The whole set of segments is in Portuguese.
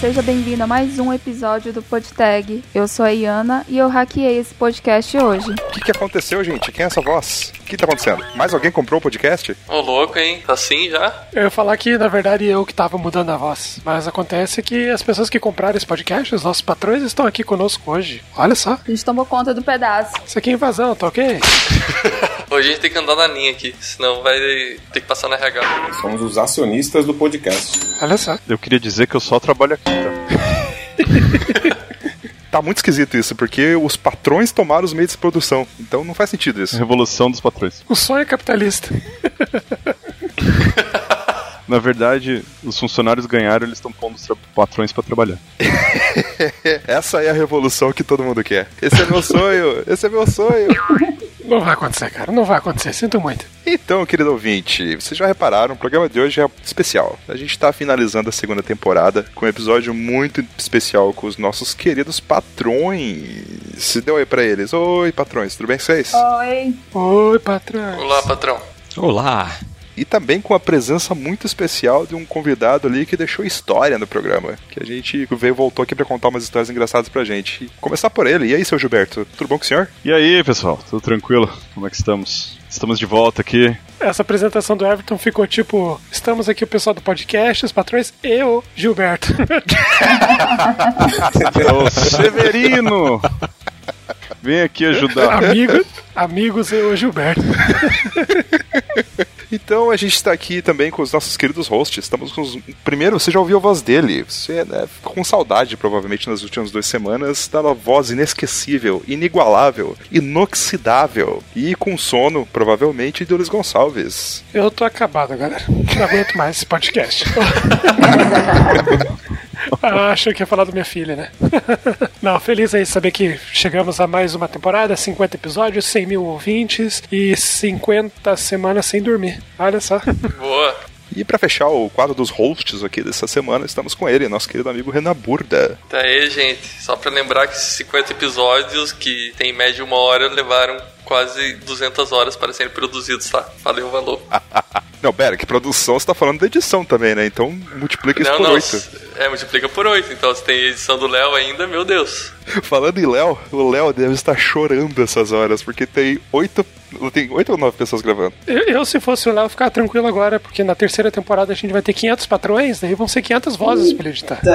seja bem-vindo a mais um episódio do PodTag. Eu sou a Iana e eu hackeei esse podcast hoje. O que, que aconteceu, gente? Quem é essa voz? O que tá acontecendo? Mais alguém comprou o podcast? Ô, louco, hein? Assim já? Eu ia falar que, na verdade, eu que tava mudando a voz. Mas acontece que as pessoas que compraram esse podcast, os nossos patrões, estão aqui conosco hoje. Olha só. A gente tomou conta do pedaço. Isso aqui é invasão, tá ok? Hoje a gente tem que andar na linha aqui, senão vai ter que passar na RH. Somos os acionistas do podcast. Olha só. Eu queria dizer que eu só trabalho aqui, tá? Tá muito esquisito isso, porque os patrões tomaram os meios de produção. Então não faz sentido isso. Revolução dos patrões. O sonho é capitalista. Na verdade, os funcionários ganharam, eles estão pondo os patrões pra trabalhar. Essa é a revolução que todo mundo quer. Esse é meu sonho, esse é meu sonho. Não vai acontecer, cara. Não vai acontecer. Sinto muito. Então, querido ouvinte, vocês já repararam, o programa de hoje é especial. A gente tá finalizando a segunda temporada com um episódio muito especial com os nossos queridos patrões. Se deu aí pra eles. Oi, patrões, tudo bem com vocês? Oi. Oi, patrão. Olá, patrão. Olá! E também com a presença muito especial de um convidado ali que deixou história no programa. Que a gente veio voltou aqui pra contar umas histórias engraçadas pra gente. Começar por ele. E aí, seu Gilberto, tudo bom com o senhor? E aí, pessoal, tudo tranquilo? Como é que estamos? Estamos de volta aqui. Essa apresentação do Everton ficou tipo: estamos aqui o pessoal do podcast, os patrões e o Gilberto. Ô, Severino! Vem aqui ajudar. Amigo, amigos e o Gilberto. Então a gente está aqui também com os nossos queridos hosts. Estamos com os... Primeiro, você já ouviu a voz dele. Você né, ficou com saudade, provavelmente, nas últimas duas semanas, da voz inesquecível, inigualável, inoxidável e com sono, provavelmente, de Luiz Gonçalves. Eu tô acabado, galera. Não aguento mais esse podcast. Ah, achei que ia falar da minha filha, né? Não, feliz aí de saber que chegamos a mais uma temporada, 50 episódios, 100 mil ouvintes e 50 semanas sem dormir. Olha só. Boa. E para fechar o quadro dos hosts aqui dessa semana, estamos com ele, nosso querido amigo Renan Burda. Tá aí, gente. Só pra lembrar que esses 50 episódios, que tem em média uma hora, levaram quase 200 horas para serem produzidos, tá? Valeu, valor. Não, pera, que produção você tá falando da edição também, né? Então multiplica isso não, por não. oito. É, multiplica por 8. Então, se tem edição do Léo ainda, meu Deus. Falando em Léo, o Léo deve estar chorando essas horas, porque tem oito. Tem oito ou nove pessoas gravando. Eu, eu, se fosse o Léo, ficar tranquilo agora, porque na terceira temporada a gente vai ter 500 patrões, daí vão ser 500 vozes pra ele editar.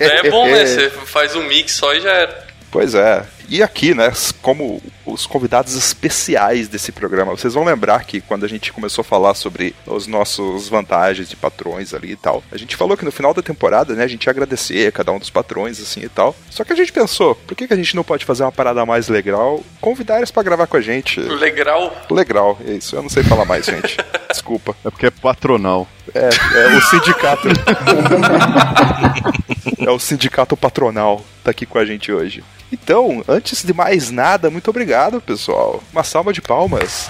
É bom, né? Você faz um mix só e já era. Pois é. E aqui, né, como os convidados especiais desse programa, vocês vão lembrar que quando a gente começou a falar sobre os nossos vantagens de patrões ali e tal, a gente falou que no final da temporada, né, a gente ia agradecer a cada um dos patrões, assim e tal. Só que a gente pensou, por que, que a gente não pode fazer uma parada mais legal? Convidar eles pra gravar com a gente. Legal. Legal, é isso. Eu não sei falar mais, gente. Desculpa. É porque é patronal. É, é o sindicato. é o sindicato patronal tá aqui com a gente hoje. Então, antes de mais nada, muito obrigado, pessoal. Uma salva de palmas.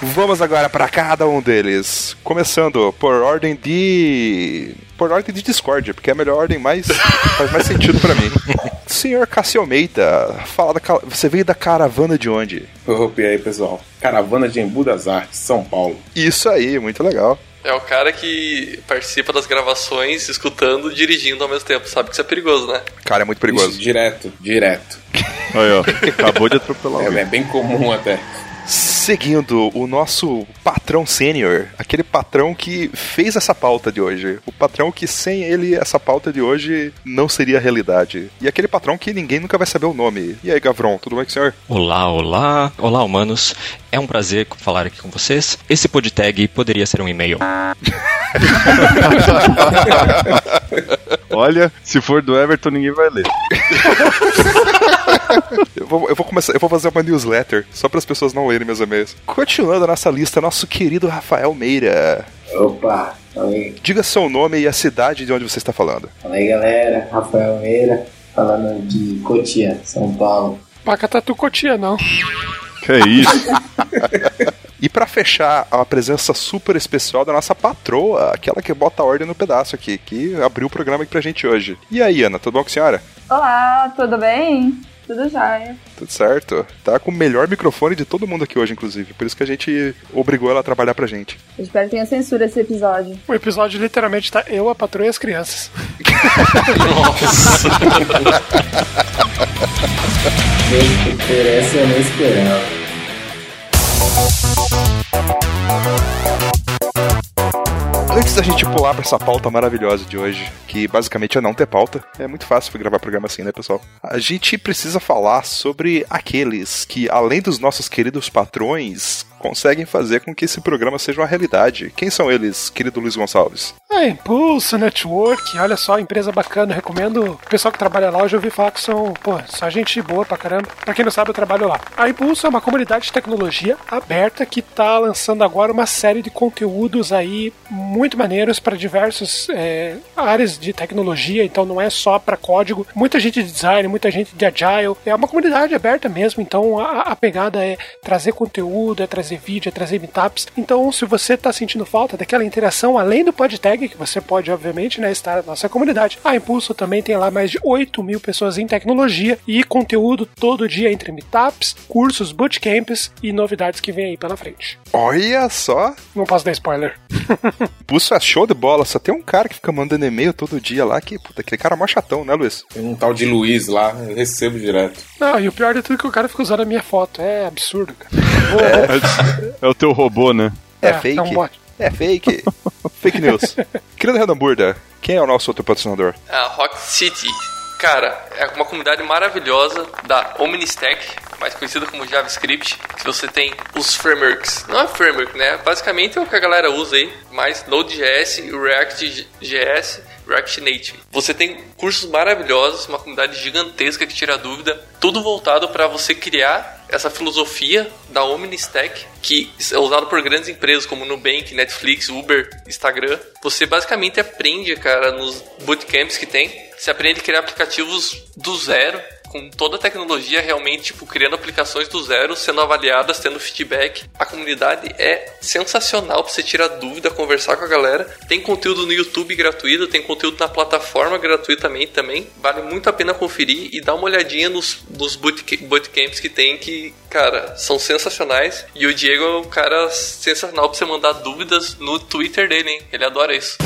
Vamos agora para cada um deles. Começando por ordem de. Por ordem de discórdia, porque é a melhor ordem mais. faz mais sentido para mim. Senhor Cássio Almeida, fala da, você veio da caravana de onde? Opa, e aí, pessoal? Caravana de Embu das Artes, São Paulo. Isso aí, muito legal. É o cara que participa das gravações escutando e dirigindo ao mesmo tempo. Sabe que isso é perigoso, né? Cara, é muito Isso, perigoso. direto, direto. Aí, ó. Acabou de atropelar É, alguém. é bem comum até. Seguindo o nosso patrão sênior, aquele patrão que fez essa pauta de hoje. O patrão que sem ele essa pauta de hoje não seria realidade. E aquele patrão que ninguém nunca vai saber o nome. E aí, Gavron, tudo bem com o senhor? Olá, olá, olá, humanos. É um prazer falar aqui com vocês. Esse podtag poderia ser um e-mail. Olha, se for do Everton, ninguém vai ler. Eu vou, eu vou começar, eu vou fazer uma newsletter só para as pessoas não lerem meus e-mails. Continuando a nossa lista, nosso querido Rafael Meira. Opa, fala aí, Diga seu nome e a cidade de onde você está falando. fala aí galera, Rafael Meira, falando de Cotia, São Paulo. Pacatatu Cotia, não. Que é isso? E para fechar, a presença super especial da nossa patroa, aquela que bota a ordem no pedaço aqui, que abriu o programa aqui pra gente hoje. E aí, Ana, tudo bom com a senhora? Olá, tudo bem? Tudo jóia. Tudo certo. Tá com o melhor microfone de todo mundo aqui hoje, inclusive. Por isso que a gente obrigou ela a trabalhar pra gente. Eu espero que tenha censura esse episódio. O episódio literalmente tá eu, a patroa e as crianças. Nossa. Gente, por essa eu não esperava. Antes da gente pular pra essa pauta maravilhosa de hoje, que basicamente é não ter pauta, é muito fácil gravar programa assim, né, pessoal? A gente precisa falar sobre aqueles que, além dos nossos queridos patrões, conseguem fazer com que esse programa seja uma realidade. Quem são eles, querido Luiz Gonçalves? É, Impulso, Network, olha só, empresa bacana, recomendo. O pessoal que trabalha lá, eu já ouvi falar que são, pô, só gente boa pra caramba. Pra quem não sabe, eu trabalho lá. A Impulso é uma comunidade de tecnologia aberta que tá lançando agora uma série de conteúdos aí muito maneiros para diversas é, áreas de tecnologia, então não é só para código. Muita gente de design, muita gente de agile. É uma comunidade aberta mesmo, então a, a pegada é trazer conteúdo, é trazer vídeo, é trazer meetups. Então, se você tá sentindo falta daquela interação, além do podtag, que você pode, obviamente, né, estar na nossa comunidade, a Impulso também tem lá mais de 8 mil pessoas em tecnologia e conteúdo todo dia entre meetups, cursos, bootcamps e novidades que vem aí pela frente. Olha só! Não posso dar spoiler. Pulso é show de bola, só tem um cara que fica mandando e-mail todo dia lá, que, puta, aquele cara é mó chatão, né, Luiz? Tem um tal de Luiz lá, eu recebo direto. Não, e o pior de tudo é que o cara fica usando a minha foto. É absurdo, cara. Vou- É o teu robô, né? É, É, fake? é um. É fake. fake news. Querido Renan Burda, quem é o nosso outro patrocinador? A Rock City. Cara, é uma comunidade maravilhosa da Omnistack, mais conhecida como JavaScript, que você tem os frameworks. Não é framework, né? Basicamente é o que a galera usa aí, mais Node.js, React.js, React Native. Você tem cursos maravilhosos, uma comunidade gigantesca que tira dúvida, tudo voltado para você criar essa filosofia da Omnistack, que é usado por grandes empresas como Nubank, Netflix, Uber, Instagram. Você basicamente aprende, cara, nos bootcamps que tem, você aprende a criar aplicativos do zero, com toda a tecnologia realmente, tipo, criando aplicações do zero, sendo avaliadas, tendo feedback. A comunidade é sensacional pra você tirar dúvida, conversar com a galera. Tem conteúdo no YouTube gratuito, tem conteúdo na plataforma gratuitamente também. Vale muito a pena conferir e dar uma olhadinha nos, nos bootca- bootcamps que tem, que, cara, são sensacionais. E o Diego é um cara sensacional pra você mandar dúvidas no Twitter dele, hein? Ele adora isso.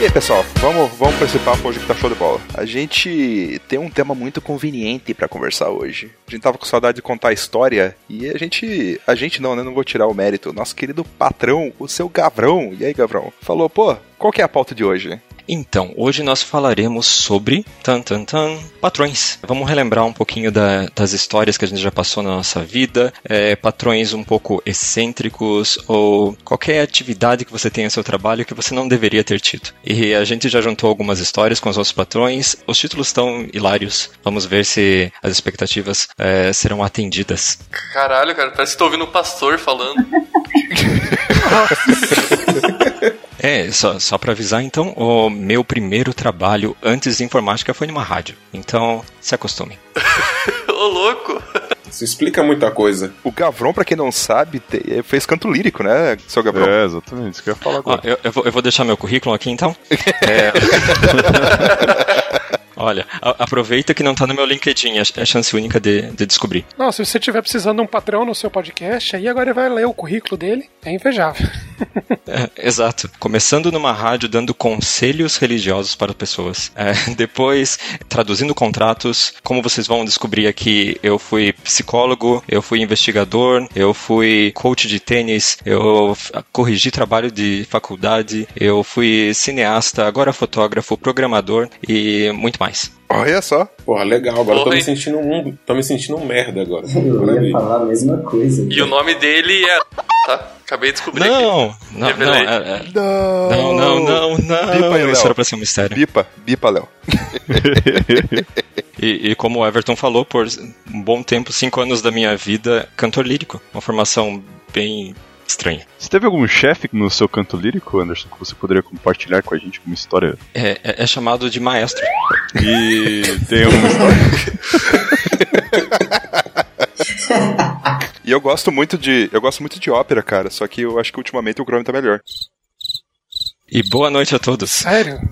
E aí, pessoal, vamos, vamos pra esse papo hoje que tá show de bola. A gente tem um tema muito conveniente pra conversar hoje. A gente tava com saudade de contar a história e a gente. A gente não, né? Não vou tirar o mérito. Nosso querido patrão, o seu Gavrão. E aí, Gavrão? Falou, pô, qual que é a pauta de hoje? Então, hoje nós falaremos sobre tan, tan, tan, patrões. Vamos relembrar um pouquinho da- das histórias que a gente já passou na nossa vida, é, patrões um pouco excêntricos ou qualquer atividade que você tenha no seu trabalho que você não deveria ter tido. E a gente já juntou algumas histórias com os nossos patrões. Os títulos estão hilários. Vamos ver se as expectativas é, serão atendidas. Caralho, cara, parece que tô ouvindo um pastor falando. É, só, só para avisar, então, o meu primeiro trabalho antes de informática foi numa rádio. Então, se acostume. Ô, louco! Isso explica muita coisa. O Gavron, pra quem não sabe, te- fez canto lírico, né, seu Gavrão? É, exatamente, isso que eu ia falar agora. eu, eu vou, eu vou deixar meu currículo aqui, então. É... Olha, a- aproveita que não tá no meu LinkedIn, é é a chance única de, de descobrir. Não, se você estiver precisando de um patrão no seu podcast, aí agora ele vai ler o currículo dele. É invejável. É, exato. Começando numa rádio dando conselhos religiosos para pessoas. É, depois, traduzindo contratos. Como vocês vão descobrir aqui, eu fui psicólogo, eu fui investigador, eu fui coach de tênis, eu corrigi trabalho de faculdade, eu fui cineasta, agora fotógrafo, programador e muito mais. Olha só. Porra, legal. Agora eu tô me sentindo um. Tô me sentindo um merda agora. Eu ia falar a mesma coisa. E o nome dele é. Tá? Acabei de descobrir aqui. Não, não, não, é- é- Não, não, não, não, não. Bipa Léo. Isso era pra ser um mistério. Bipa, bipa, Léo. E, e como o Everton falou, por um bom tempo, cinco anos da minha vida, cantor lírico. Uma formação bem estranha. Você teve algum chefe no seu canto lírico, Anderson, que você poderia compartilhar com a gente como história? É, é- é chamado de maestro. E tem alguma história? E eu gosto muito de. Eu gosto muito de ópera, cara. Só que eu acho que ultimamente o Chrome tá melhor. E boa noite a todos. Sério?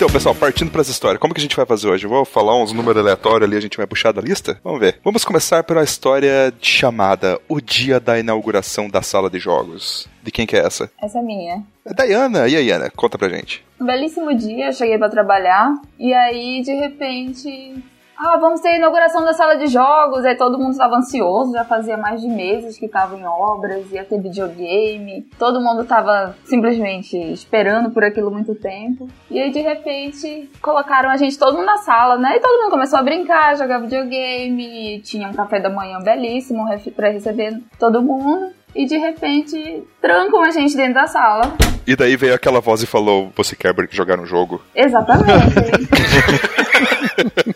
Então, pessoal, partindo para as histórias, como que a gente vai fazer hoje? Eu vou falar uns números aleatórios ali, a gente vai puxar da lista? Vamos ver. Vamos começar pela história chamada O Dia da Inauguração da Sala de Jogos. De quem que é essa? Essa é minha. É da Iana. E aí, Iana? Conta pra gente. Um belíssimo dia, eu cheguei pra trabalhar e aí de repente. Ah, vamos ter a inauguração da sala de jogos. Aí todo mundo estava ansioso, já fazia mais de meses que estava em obras, ia ter videogame. Todo mundo estava simplesmente esperando por aquilo muito tempo. E aí de repente colocaram a gente todo mundo na sala, né? E todo mundo começou a brincar, jogar videogame. Tinha um café da manhã belíssimo para receber todo mundo. E de repente trancam a gente dentro da sala. E daí veio aquela voz e falou: Você quer jogar no jogo? Exatamente.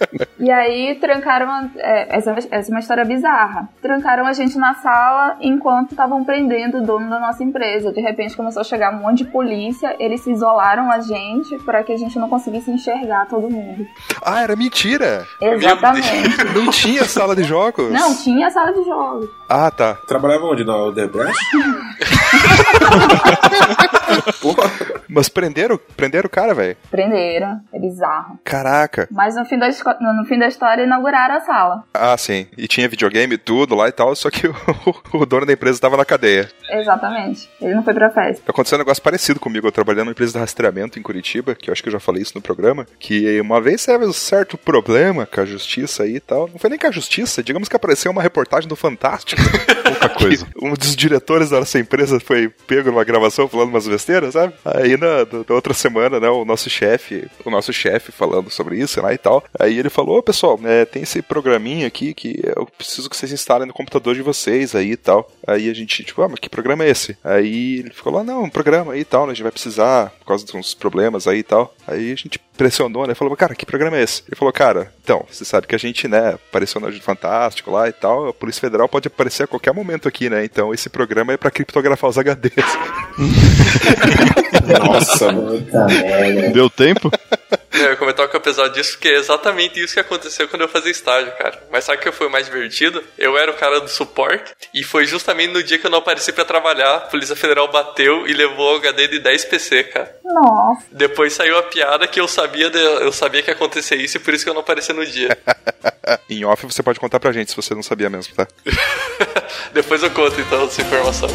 e aí trancaram. a- é, essa, essa é uma história bizarra. Trancaram a gente na sala enquanto estavam prendendo o dono da nossa empresa. De repente começou a chegar um monte de polícia. Eles se isolaram a gente para que a gente não conseguisse enxergar todo mundo. Ah, era mentira! Exatamente. Não tinha sala de jogos? Não, tinha sala de jogos. Ah, tá. Trabalhava onde? Na Odebrecht? Porra. Mas prenderam, prenderam o cara, velho. Prenderam. É bizarro. Caraca. Mas no fim, da, no fim da história inauguraram a sala. Ah, sim. E tinha videogame e tudo lá e tal, só que o, o dono da empresa tava na cadeia. Exatamente. Ele não foi pra festa. Aconteceu um negócio parecido comigo. Eu trabalhando numa empresa de rastreamento em Curitiba, que eu acho que eu já falei isso no programa, que uma vez teve um certo problema com a justiça aí e tal. Não foi nem com a justiça, digamos que apareceu uma reportagem do Fantástico. Pouca coisa. um dos diretores da nossa empresa foi pego numa gravação falando umas besteiras, sabe? Aí na, na outra semana, né, o nosso chefe, o nosso chefe falando sobre isso lá e tal. Aí ele falou, ô pessoal, é, tem esse programinha aqui que eu preciso que vocês instalem no computador de vocês aí e tal. Aí a gente, tipo, ah, mas que programa é esse? Aí ele ficou lá, não, um programa aí e tal, né, a gente vai precisar por causa de uns problemas aí e tal. Aí a gente pressionou, né, falou, cara, que programa é esse? Ele falou, cara, então, você sabe que a gente, né, apareceu no Ajuda Fantástico lá e tal, a Polícia Federal pode aparecer a qualquer momento aqui, né, então esse programa é pra criptografar os HDs. Nossa, mano. Puta merda. Deu tempo? É, Eu ia comentar que apesar disso, que é exatamente isso que aconteceu quando eu fazia estágio, cara. Mas sabe o que foi mais divertido? Eu era o cara do suporte e foi justamente no dia que eu não apareci pra trabalhar, a Polícia Federal bateu e levou o HD de 10 PC, cara. Nossa. Depois saiu a piada que eu sabia, de- eu sabia que ia acontecer isso e por isso que eu não apareci no dia. em off você pode contar pra gente se você não sabia mesmo, tá? Depois eu conto então essa informação.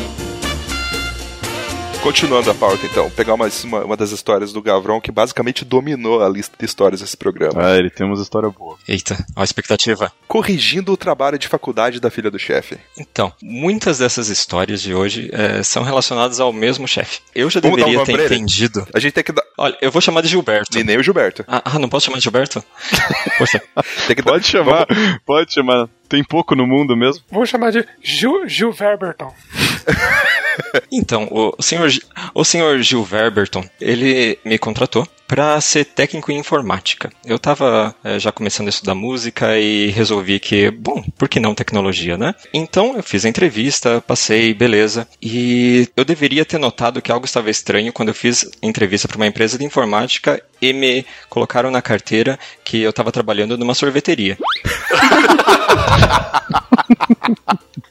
Continuando a pauta, então, pegar uma, uma, uma das histórias do Gavrão que basicamente dominou a lista de histórias desse programa. Ah, ele tem umas histórias boas. Eita, ó a expectativa. Corrigindo o trabalho de faculdade da filha do chefe. Então, muitas dessas histórias de hoje eh, são relacionadas ao mesmo chefe. Eu já Vamos dar um deveria nome ter pra ele? entendido. A gente tem que dar. Olha, eu vou chamar de Gilberto. E nem o Gilberto. Ah, ah, não posso chamar de Gilberto? Poxa, Tem que dar- Pode chamar, pode chamar. Tem pouco no mundo mesmo. Vamos chamar de Gil, Gil Verberton. então, o senhor, o senhor Gil Verberton, ele me contratou para ser técnico em informática. Eu estava já começando a estudar música e resolvi que, bom, por que não tecnologia, né? Então eu fiz a entrevista, passei, beleza. E eu deveria ter notado que algo estava estranho quando eu fiz entrevista para uma empresa de informática e me colocaram na carteira que eu estava trabalhando numa sorveteria.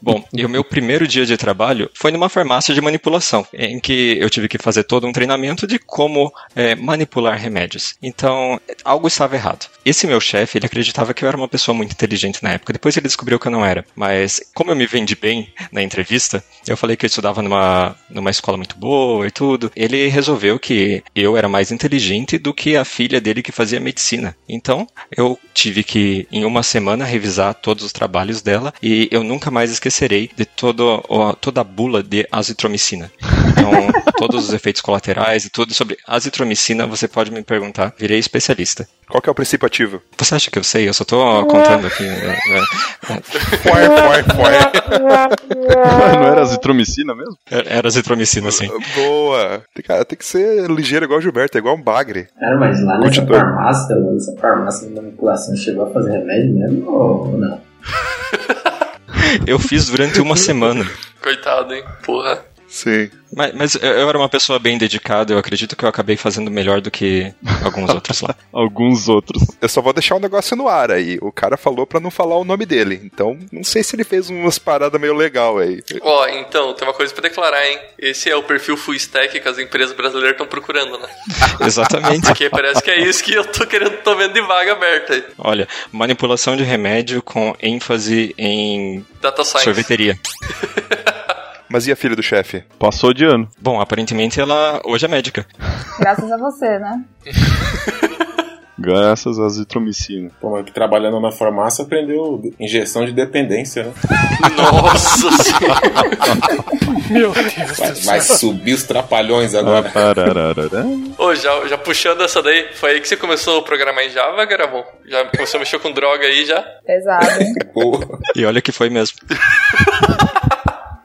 Bom, e o meu primeiro dia de trabalho foi numa farmácia de manipulação, em que eu tive que fazer todo um treinamento de como é, manipular remédios. Então, algo estava errado. Esse meu chefe, ele acreditava que eu era uma pessoa muito inteligente na época. Depois ele descobriu que eu não era. Mas, como eu me vendi bem na entrevista, eu falei que eu estudava numa, numa escola muito boa e tudo. Ele resolveu que eu era mais inteligente do que a filha dele que fazia medicina. Então, eu tive que, em uma semana, revisar todos os trabalhos dela e eu nunca mais esquecerei de todo, o- toda a bula de azitromicina. Então, todos os efeitos colaterais e tudo sobre azitromicina, você pode me perguntar. Virei especialista. Qual que é o princípio ativo? Você acha que eu sei? Eu só tô contando aqui. né. Foi, foi, Não era azitromicina mesmo? Era azitromicina, sim. foi. Boa. Cara, tem que ser ligeiro igual o Gilberto, é igual um bagre. Cara, mas lá nessa Continua. farmácia, nessa farmácia de manipulação, chegou a fazer remédio mesmo ou não? Eu fiz durante uma semana. Coitado, hein? Porra. Sim. Mas, mas eu- era uma pessoa bem dedicada, eu acredito que eu acabei fazendo melhor do que alguns outros lá. Alguns outros. Eu só vou deixar um negócio no ar aí. O cara falou pra não falar o nome dele. Então, não sei se ele fez umas paradas meio legal aí. Ó, então, tem uma coisa pra declarar, hein? Esse é o perfil full stack que as empresas brasileiras estão procurando, né? Exatamente. Porque parece que é isso que eu tô querendo, tô vendo de vaga aberta aí. Olha, manipulação de remédio com ênfase em Data Science. sorveteria. Mas e a filha do chefe? Passou de ano. Bom, aparentemente ela hoje é médica. Graças a você, né? Graças à azitromicina. Pô, mas que trabalhando na farmácia aprendeu injeção de dependência, né? Nossa senhora. Meu Deus Vai, do vai subir os trapalhões agora. Parararará. Ô, já, já puxando essa daí, foi aí que você começou a programar em Java, Garavon? Já começou a mexer com droga aí já? Pesado, hein? E olha que foi mesmo.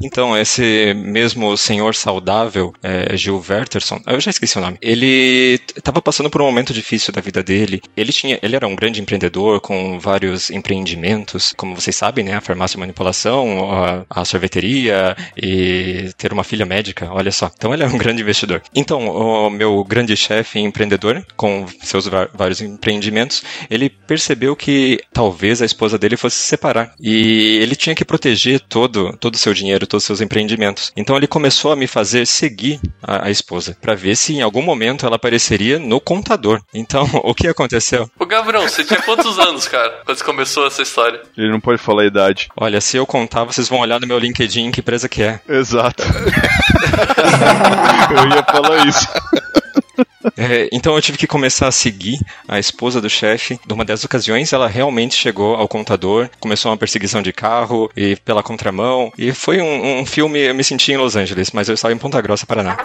Então, esse mesmo senhor saudável, é, Gil Werterson, eu já esqueci o nome, ele estava passando por um momento difícil da vida dele. Ele tinha, ele era um grande empreendedor com vários empreendimentos, como vocês sabem, né, a farmácia e manipulação, a, a sorveteria e ter uma filha médica, olha só. Então, ele é um grande investidor. Então, o meu grande chefe empreendedor, com seus vários empreendimentos, ele percebeu que talvez a esposa dele fosse se separar e ele tinha que proteger todo todo o seu dinheiro, todos os seus empreendimentos. Então ele começou a me fazer seguir a, a esposa para ver se em algum momento ela apareceria no contador. Então o que aconteceu? Ô, Gavrão, você tinha quantos anos, cara, quando você começou essa história? Ele não pode falar a idade. Olha, se eu contar, vocês vão olhar no meu LinkedIn que empresa que é. Exato. Eu ia falar isso. É, então eu tive que começar a seguir a esposa do chefe. Numa dessas ocasiões, ela realmente chegou ao contador, começou uma perseguição de carro e pela contramão. E foi um, um filme, eu me senti em Los Angeles, mas eu estava em Ponta Grossa, Paraná.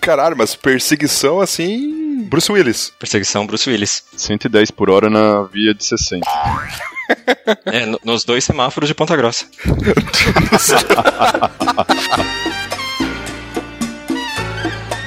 Caralho, mas perseguição assim. Bruce Willis. Perseguição Bruce Willis. 110 por hora na via de 60. É, no- nos dois semáforos de Ponta Grossa.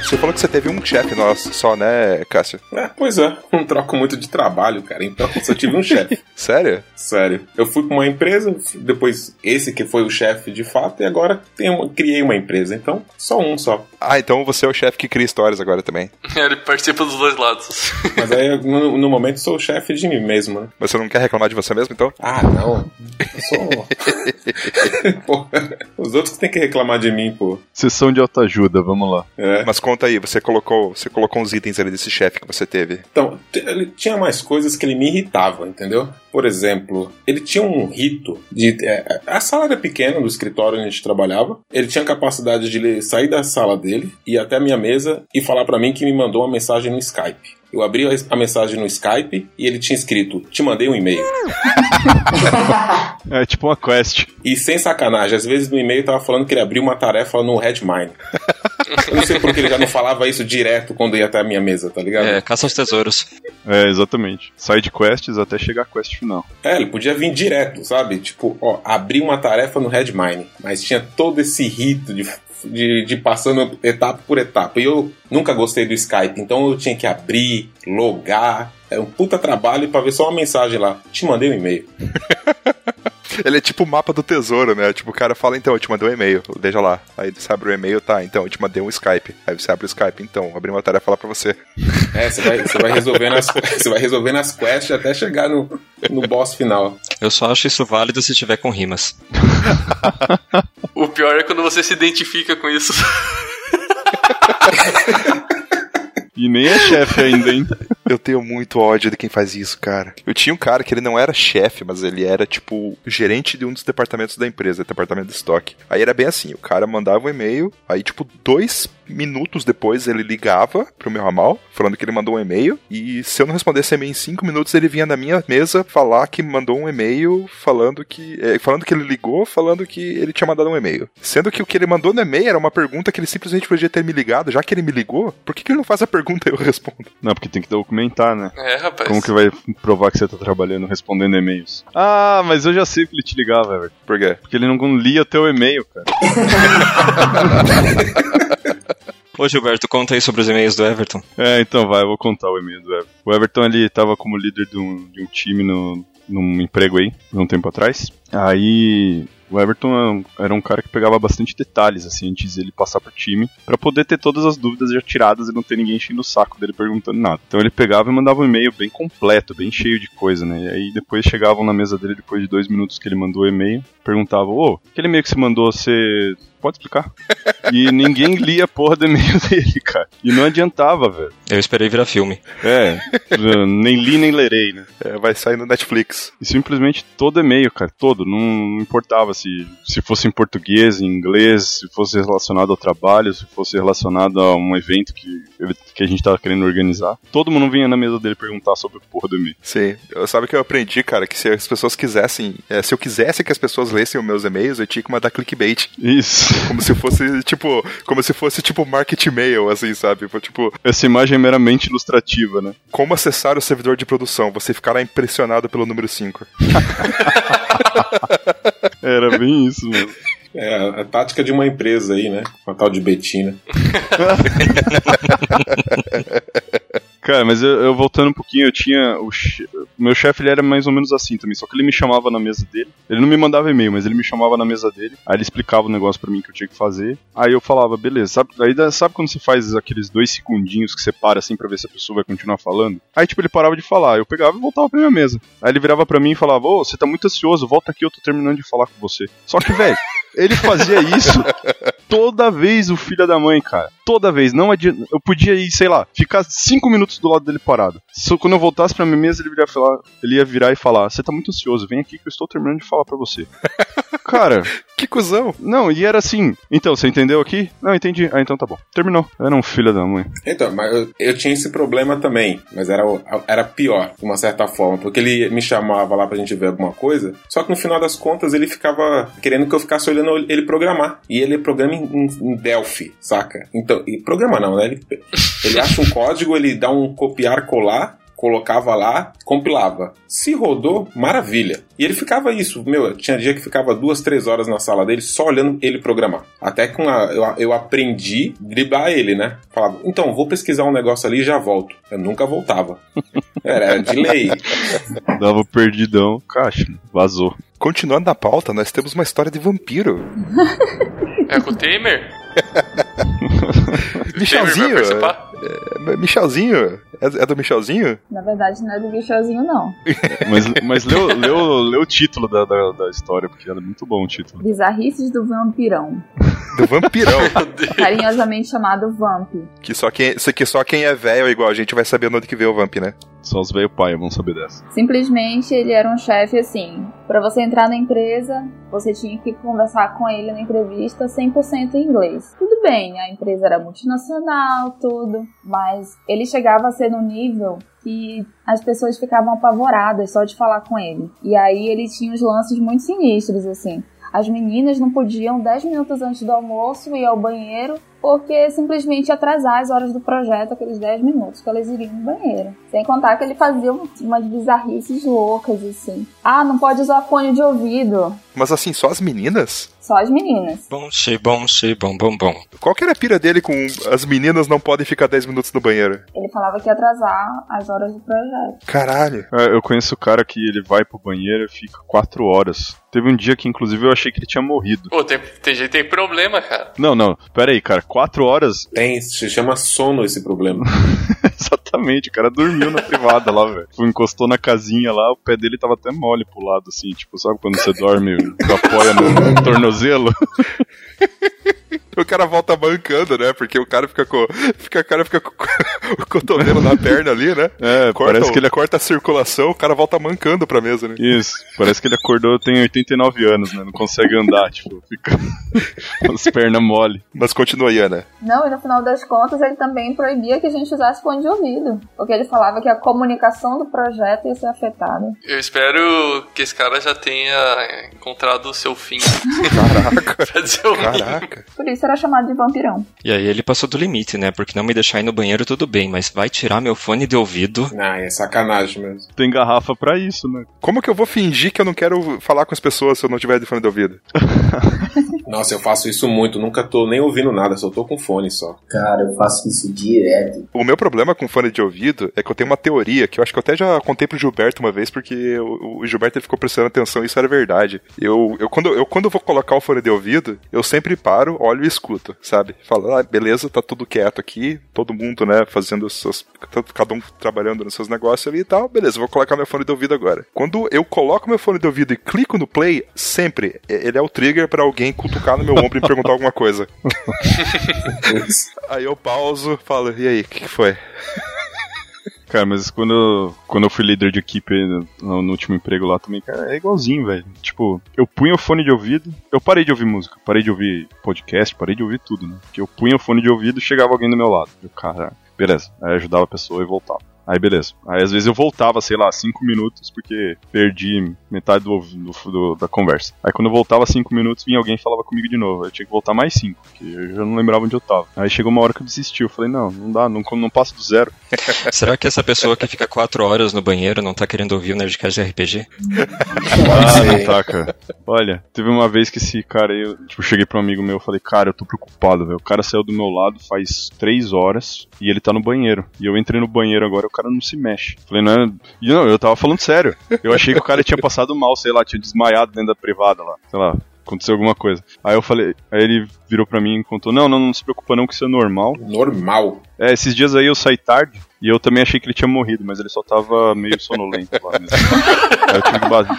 Você falou que você teve um chefe nosso só, né, Cássio? é, pois é, não troco muito de trabalho, cara. Então só tive um chefe. Sério? Sério. Eu fui pra uma empresa, depois esse que foi o chefe de fato, e agora uma- criei uma empresa. Então, só um só. Ah, então você é o chefe que cria histórias agora também. Ele participa dos dois lados. Mas aí, no, no momento, sou o chefe de mim mesmo, né? Mas você não quer reclamar de você mesmo, então? Ah, não. Eu sou. Pô, os outros que têm que reclamar de mim, pô. Sessão de autoajuda, vamos lá. É. Mas conta aí, você colocou, você colocou uns itens ali desse chefe que você teve. Então, ele tinha mais coisas que ele me irritava, entendeu? Por exemplo, ele tinha um rito de. é, a sala era pequena do escritório onde a gente trabalhava. Ele tinha a capacidade de ler- sair da sala dele, ir até a minha mesa e falar pra mim que me mandou uma mensagem no Skype. Eu abri a a mensagem no Skype e ele tinha escrito: Te mandei um e-mail. É tipo uma quest. E sem sacanagem, às vezes no e-mail tava falando que ele abriu uma tarefa no Redmine. Eu não sei porque ele já não falava isso direto quando ia até a minha mesa, tá ligado? É, caça aos tesouros. É, exatamente. Side quests até chegar à quest final. É, ele podia vir direto, sabe? Tipo, ó, abrir uma tarefa no Redmine, mas tinha todo esse rito de, de, de passando etapa por etapa. E eu nunca gostei do Skype, então eu tinha que abrir, logar. Era um puta trabalho pra ver só uma mensagem lá. Te mandei um e-mail. Ele é tipo o mapa do tesouro, né? Tipo, o cara fala, então, eu te mandei um e-mail, veja lá. Aí você abre o e-mail, tá, então, eu te mandei um Skype. Aí você abre o Skype, então, abri uma tarefa lá pra você. É, você vai, você vai resolvendo as, você vai resolvendo as quests até chegar no, no boss final. Eu só acho isso válido se tiver com rimas. O pior é quando você se identifica com isso. E nem é chefe ainda, hein? Eu tenho muito ódio de quem faz isso, cara. Eu tinha um cara que ele não era chefe, mas ele era, tipo, gerente de um dos departamentos da empresa, departamento de estoque. Aí era bem assim, o cara mandava um e-mail, aí, tipo, dois minutos depois ele ligava pro meu ramal, falando que ele mandou um e-mail, e se eu não respondesse e-mail em cinco minutos, ele vinha na minha mesa falar que mandou um e-mail falando que... é, falando que ele ligou, falando que ele tinha mandado um e-mail. Sendo que o que ele mandou no e-mail era uma pergunta que ele simplesmente podia ter me ligado, já que ele me ligou, por que, que ele não faz a pergunta e eu respondo? Não, porque tem que documentar, né? É, rapaz. Como que vai provar que você tá trabalhando respondendo e-mails? Ah, mas eu já sei que ele te ligava, Everton. Por quê? Porque ele não lia o teu e-mail, cara. Ô Gilberto, conta aí sobre os e-mails do Everton. É, então vai, eu vou contar o e-mail do Everton. O Everton, ele tava como líder de um, de um time no, num emprego aí, um tempo atrás. Aí o Everton era um cara que pegava bastante detalhes, assim, antes dele passar pro time, para poder ter todas as dúvidas já tiradas e não ter ninguém enchendo o saco dele perguntando nada. Então ele pegava e mandava um e-mail bem completo, bem cheio de coisa, né? E aí depois chegavam na mesa dele, depois de dois minutos que ele mandou o e-mail, perguntavam: Ô, aquele e-mail que você mandou, você pode explicar? e ninguém lia a porra do e-mail dele, cara. E não adiantava, velho. Eu esperei virar filme. É, nem li nem lerei, né? É, vai sair no Netflix. E simplesmente todo e-mail, cara, todo. Não, não importava se, se fosse em português, em inglês, se fosse relacionado ao trabalho, se fosse relacionado a um evento que, que a gente tava querendo organizar. Todo mundo vinha na mesa dele perguntar sobre a porra do e-mail. Sim. Eu, sabe que eu aprendi, cara, que se as pessoas quisessem, é, se eu quisesse que as pessoas lessem os meus e-mails, eu tinha que mandar clickbait. Isso. Como se fosse, tipo, como se fosse, tipo, market mail, assim, sabe? Tipo, Essa imagem é meramente ilustrativa, né? como acessar o servidor de produção? Você ficará impressionado pelo número 5. Era bem isso mesmo. É a, a tática de uma empresa aí, né? Uma tal de Betina. Cara, mas eu, eu voltando um pouquinho, eu tinha. O che- meu chefe ele era mais ou menos assim também, só que ele me chamava na mesa dele. Ele não me mandava e-mail, mas ele me chamava na mesa dele. Aí ele explicava o negócio pra mim que eu tinha que fazer. Aí eu falava, beleza, sabe, aí sabe quando você faz aqueles dois segundinhos que você para assim pra ver se a pessoa vai continuar falando? Aí tipo, ele parava de falar, eu pegava e voltava pra minha mesa. Aí ele virava pra mim e falava, ô, você tá muito ansioso, volta aqui, eu tô terminando de falar com você. Só que, velho, ele fazia isso toda vez, o filho da mãe, cara. Toda vez. Não adianta. Eu podia ir, sei lá, ficar cinco minutos do lado dele parado. Só quando eu voltasse pra minha mesa, ele, falar, ele ia virar e falar: Você tá muito ansioso, vem aqui que eu estou terminando de falar pra você. cara, Que cuzão! não, e era assim. Então, você entendeu aqui? Não, entendi. Ah, então tá bom. Terminou. Era um filho da mãe. Então, mas eu, eu tinha esse problema também, mas era, era pior, de uma certa forma, porque ele me chamava lá pra gente ver alguma coisa, só que no final das contas ele ficava querendo que eu ficasse olhando ele programar. E ele programa em, em- em Delphi, saca? Então, e programa não, né? Ele, ele acha um código, ele dá um copiar, colar, colocava lá, compilava. Se rodou, maravilha. E ele ficava isso, meu, tinha dia que ficava duas, três horas na sala dele só olhando ele programar. Até que uma- eu, eu aprendi a driblar ele, né? Falava, então, vou pesquisar um negócio ali e já volto. Eu nunca voltava. Era de lei. Dava o perdidão, caixa, vazou. Continuando na pauta, nós temos uma história de vampiro. É com o Temer? Michelzinho? Participar? É, Michelzinho? É, é do Michelzinho? Na verdade, não é do bichozinho, não. Mas, mas leu, leu, leu o título da, da, da história, porque era muito bom o título. Bizarrices do vampirão. Do vampirão. Carinhosamente chamado Vamp. que, só quem, que só quem é velho igual a gente vai saber onde que vê o vamp, né? Só os velho pai vão saber dessa. Simplesmente ele era um chefe assim. Pra você entrar na empresa, você tinha que conversar com ele na entrevista 100% em inglês. Tudo bem, a empresa era multinacional, tudo, mas ele chegava a ser no nível que as pessoas ficavam apavoradas só de falar com ele. E aí ele tinha uns lances muito sinistros assim. As meninas não podiam 10 minutos antes do almoço ir ao banheiro porque simplesmente ia atrasar as horas do projeto, aqueles 10 minutos que elas iriam no banheiro. Sem contar que ele fazia um- umas bizarrices loucas, assim. Ah, não pode usar fone de ouvido. Mas assim, só as meninas? Só as meninas. Bom, sei, bom, sei, bom, bom, bom. Qual que era a pira dele com as meninas não podem ficar 10 minutos no banheiro? Ele falava que ia atrasar as horas do projeto. Caralho. É, Eu conheço o cara que ele vai pro banheiro e fica quatro horas. Teve um dia que, inclusive, eu achei que ele tinha morrido. Pô, tem, tem tem problema, cara. Não, não, pera aí, cara. Quatro horas? Tem, se chama sono esse problema. Exatamente, o cara dormiu na privada lá, velho. Tipo, Encostou na casinha lá, o pé dele tava até mole pro lado, assim. Tipo, sabe quando você dorme, apoia no tornozelo? O cara volta mancando, né? Porque o cara fica com. Fica, o cara fica com o cotovelo na perna ali, né? É, Corta, parece que ele corta a circulação, o cara volta mancando pra mesa, né? Isso, parece que ele acordou, tem 89 anos, né? Não consegue andar, tipo, fica com as pernas mole. Mas continua aí, Ana. Não, e no final das contas ele também proibia que a gente usasse fone de ouvido. Porque ele falava que a comunicação do projeto ia ser afetada. Eu espero que esse cara já tenha encontrado o seu fim. Caraca. pra dizer o mínimo. Caraca. Por isso será chamado de vampirão. E aí ele passou do limite, né? Porque não me deixar ir no banheiro tudo bem, mas vai tirar meu fone de ouvido. Ah, é sacanagem mesmo. Tem garrafa pra isso, né? Como que eu vou fingir que eu não quero falar com as pessoas se eu não tiver de fone de ouvido? Nossa, eu faço isso muito, nunca tô nem ouvindo nada, só tô com fone só. Cara, eu faço isso direto. O meu problema com fone de ouvido é que eu tenho uma teoria que eu acho que eu até já contei pro Gilberto uma vez, porque o, o Gilberto ele ficou prestando atenção e isso era verdade. Eu, eu, quando, eu, quando eu vou colocar o fone de ouvido, eu sempre paro, olho e escuto, sabe? Falo, ah, beleza, tá tudo quieto aqui, todo mundo, né, fazendo seus. Cada um trabalhando nos seus negócios ali e tal, beleza, vou colocar meu fone de ouvido agora. Quando eu coloco meu fone de ouvido e clico no play, sempre ele é o trigger para alguém cutucar no meu ombro e me perguntar alguma coisa. aí eu pauso, falo, e aí, o que, que foi? Cara, mas quando eu, quando eu fui líder de equipe no, no último emprego lá também, cara, é igualzinho, velho. Tipo, eu punha o fone de ouvido, eu parei de ouvir música, parei de ouvir podcast, parei de ouvir tudo, né? Porque eu punha o fone de ouvido e chegava alguém do meu lado. Eu, cara, beleza. Aí ajudava a pessoa e voltava. Aí beleza. Aí às vezes eu voltava, sei lá, 5 minutos, porque perdi metade do, do, do, da conversa. Aí quando eu voltava 5 minutos, vinha alguém e falava comigo de novo. Eu tinha que voltar mais 5, porque eu já não lembrava onde eu tava. Aí chegou uma hora que eu desisti. Eu falei, não, não dá, não, não passo do zero. Será que essa pessoa que fica 4 horas no banheiro não tá querendo ouvir o Nerdcast de RPG? ah, não tá, cara. Olha, teve uma vez que esse cara aí, eu tipo, cheguei pra um amigo meu e falei, cara, eu tô preocupado, velho. O cara saiu do meu lado faz 3 horas e ele tá no banheiro. E eu entrei no banheiro agora, o cara não se mexe. Falei, não, é... e não, eu tava falando sério. Eu achei que o cara tinha passado mal, sei lá, tinha desmaiado dentro da privada lá. Sei lá, aconteceu alguma coisa. Aí eu falei, aí ele virou pra mim e contou: Não, não, não se preocupa não, que isso é normal. Normal. É, esses dias aí eu saí tarde e eu também achei que ele tinha morrido, mas ele só tava meio sonolento lá mesmo. aí, eu tive que bater...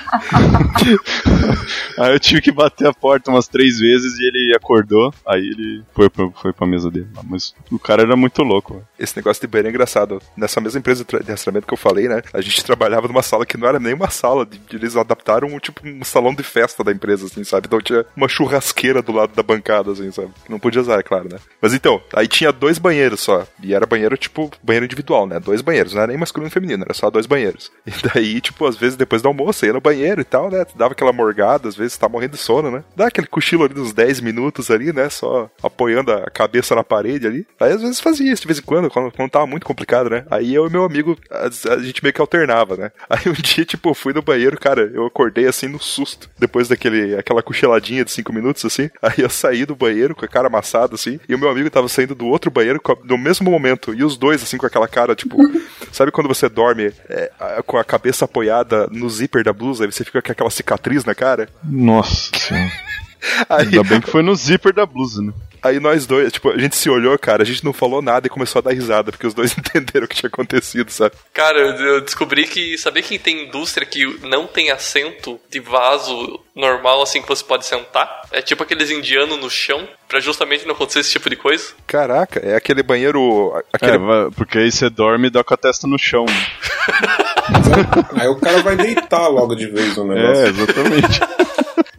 aí eu tive que bater a porta umas três vezes e ele acordou. Aí ele foi pra, foi pra mesa dele. Mas o cara era muito louco. Véio. Esse negócio de banheiro é engraçado. Nessa mesma empresa de rastreamento que eu falei, né? A gente trabalhava numa sala que não era nem uma sala. Eles adaptaram um tipo um salão de festa da empresa, assim, sabe? Então tinha uma churrasqueira do lado da bancada, assim, sabe? Não podia usar, é claro, né? Mas então, aí tinha dois banheiros só. E era banheiro, tipo, banheiro individual, né? Dois banheiros, não era nem masculino e feminino, era só dois banheiros. E daí, tipo, às vezes depois do almoço, ia no banheiro e tal, né? Dava aquela morgada, às vezes tá morrendo de sono, né? Dá aquele cochilo ali dos 10 minutos ali, né? Só apoiando a cabeça na parede ali. Aí às vezes fazia isso de vez em quando, quando, quando tava muito complicado, né? Aí eu e meu amigo, a, a gente meio que alternava, né? Aí um dia, tipo, eu fui no banheiro, cara, eu acordei assim no susto, depois daquele, aquela cochiladinha de 5 minutos, assim. Aí eu saí do banheiro com a cara amassada, assim, e o meu amigo tava saindo do outro banheiro no mesmo momento, e os dois, assim, com aquela cara, tipo, sabe quando você dorme é, com a cabeça apoiada no zíper da blusa, e você fica com aquela cicatriz na cara? Nossa senhora. Aí, Ainda bem que foi no zíper da blusa, né? Aí nós dois, tipo, a gente se olhou, cara, a gente não falou nada e começou a dar risada, porque os dois entenderam o que tinha acontecido, sabe? Cara, eu descobri que. Sabia que tem indústria que não tem assento de vaso normal, assim, que você pode sentar? É tipo aqueles indianos no chão, pra justamente não acontecer esse tipo de coisa? Caraca, é aquele banheiro. Aquele... É, porque aí você dorme e dá com a testa no chão. aí o cara vai deitar logo de vez no negócio. É, exatamente.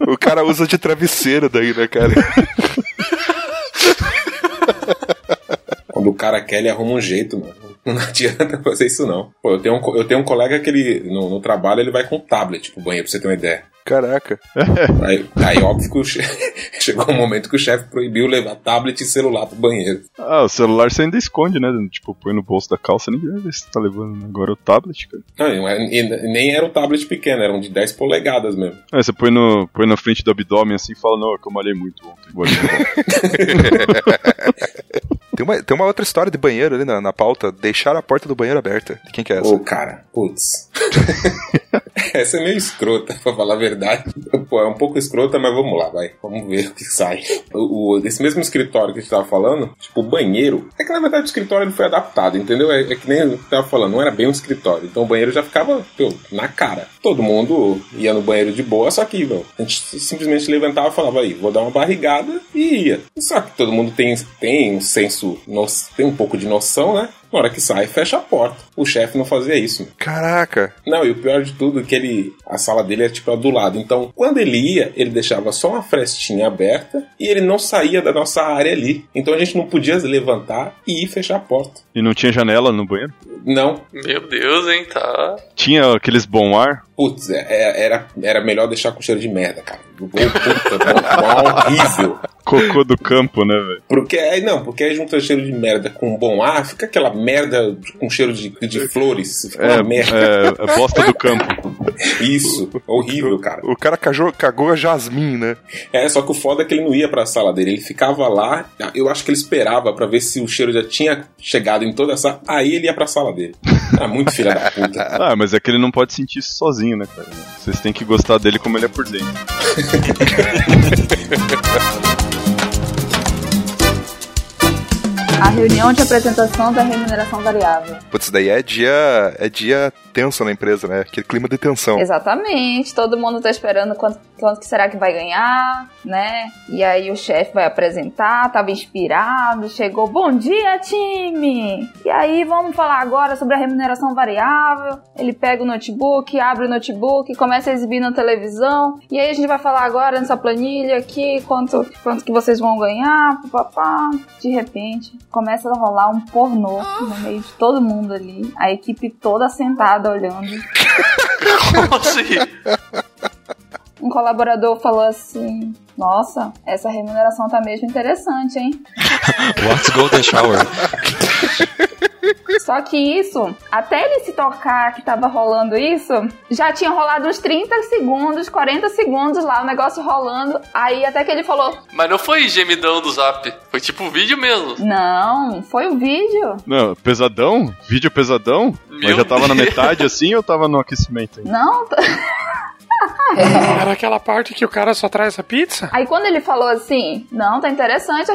o cara usa de travesseiro daí, né, cara? Quando o cara ele arruma um jeito, mano. Não adianta fazer isso, não. Pô, eu tenho um, eu tenho um colega que ele, no, no trabalho, ele vai com tablet pro banheiro, pra você ter uma ideia. Caraca. Aí, aí óbvio que chefe, chegou um momento que o chefe proibiu levar tablet e celular pro banheiro. Ah, o celular você ainda esconde, né? Tipo, põe no bolso da calça, ninguém vai ver se você tá levando. Né? Agora o tablet, cara. Não, nem era um tablet pequeno, era um de 10 polegadas mesmo. É, você põe, no, põe na frente do abdômen assim e fala, não, é que eu malhei muito ontem. Tem, uma, tem uma outra história de banheiro ali na, na pauta, deixar a porta do banheiro aberta. Quem que é essa? Ô, cara, putz. essa é meio escrota, pra falar a verdade. Pô, é um pouco escrota, mas vamos lá, vai. Vamos ver o que sai. O, o, esse mesmo escritório que a gente tava falando, tipo, o banheiro. É que na verdade o escritório ele foi adaptado, entendeu? É, é que nem eu tava falando, não era bem um escritório. Então o banheiro já ficava, pô, na cara. Todo mundo ia no banheiro de boa, só que, meu, a gente simplesmente levantava e falava aí, vou dar uma barrigada e ia. Só que todo mundo tem, tem um senso, tem um pouco de noção, né? Na hora que sai, fecha a porta. O chefe não fazia isso. Caraca! Não, e o pior de tudo é que ele. A sala dele é tipo do lado. Então, quando ele ia, ele deixava só uma frestinha aberta e ele não saía da nossa área ali. Então a gente não podia levantar e ir fechar a porta. E não tinha janela no banheiro? Não. Meu Deus, hein, tá. Tinha aqueles bom ar? Putz, é, é, era, era melhor deixar com cheiro de merda, cara. Bom, puta, bom, bom, horrível. Cocô do campo, né, velho? Porque aí não, porque aí junta cheiro de merda com bom ar, fica aquela merda com cheiro de, de flores. Fica É, uma merda. é, é bosta do campo. Isso, horrível, cara. O cara cagou, cagou a Jasmine, né? É, só que o foda é que ele não ia pra sala dele, ele ficava lá, eu acho que ele esperava pra ver se o cheiro já tinha chegado em toda a sala, aí ele ia pra sala dele. Ah, muito filha da puta. Ah, mas é que ele não pode sentir isso sozinho, né, cara? Vocês têm que gostar dele como ele é por dentro. A reunião de apresentação da remuneração variável. Putz, daí é dia, é dia tenso na empresa, né? Aquele clima de tensão. Exatamente, todo mundo tá esperando quanto, quanto que será que vai ganhar, né? E aí o chefe vai apresentar, tava inspirado, chegou, bom dia time! E aí vamos falar agora sobre a remuneração variável. Ele pega o notebook, abre o notebook, começa a exibir na televisão. E aí a gente vai falar agora nessa planilha aqui, quanto, quanto que vocês vão ganhar, papá. De repente, começa a rolar um pornô no meio de todo mundo ali. A equipe toda sentada olhando. Como assim? Um colaborador falou assim: Nossa, essa remuneração tá mesmo interessante, hein? What's Golden Shower? Só que isso, até ele se tocar que tava rolando isso, já tinha rolado uns 30 segundos, 40 segundos lá, o negócio rolando. Aí até que ele falou: Mas não foi gemidão do zap. Foi tipo um vídeo mesmo. Não, foi o vídeo. Não, pesadão? Vídeo pesadão? Mas Meu já tava na Deus. metade assim ou tava no aquecimento ainda? Não. t- Era aquela parte que o cara só traz a pizza? Aí quando ele falou assim: Não, tá interessante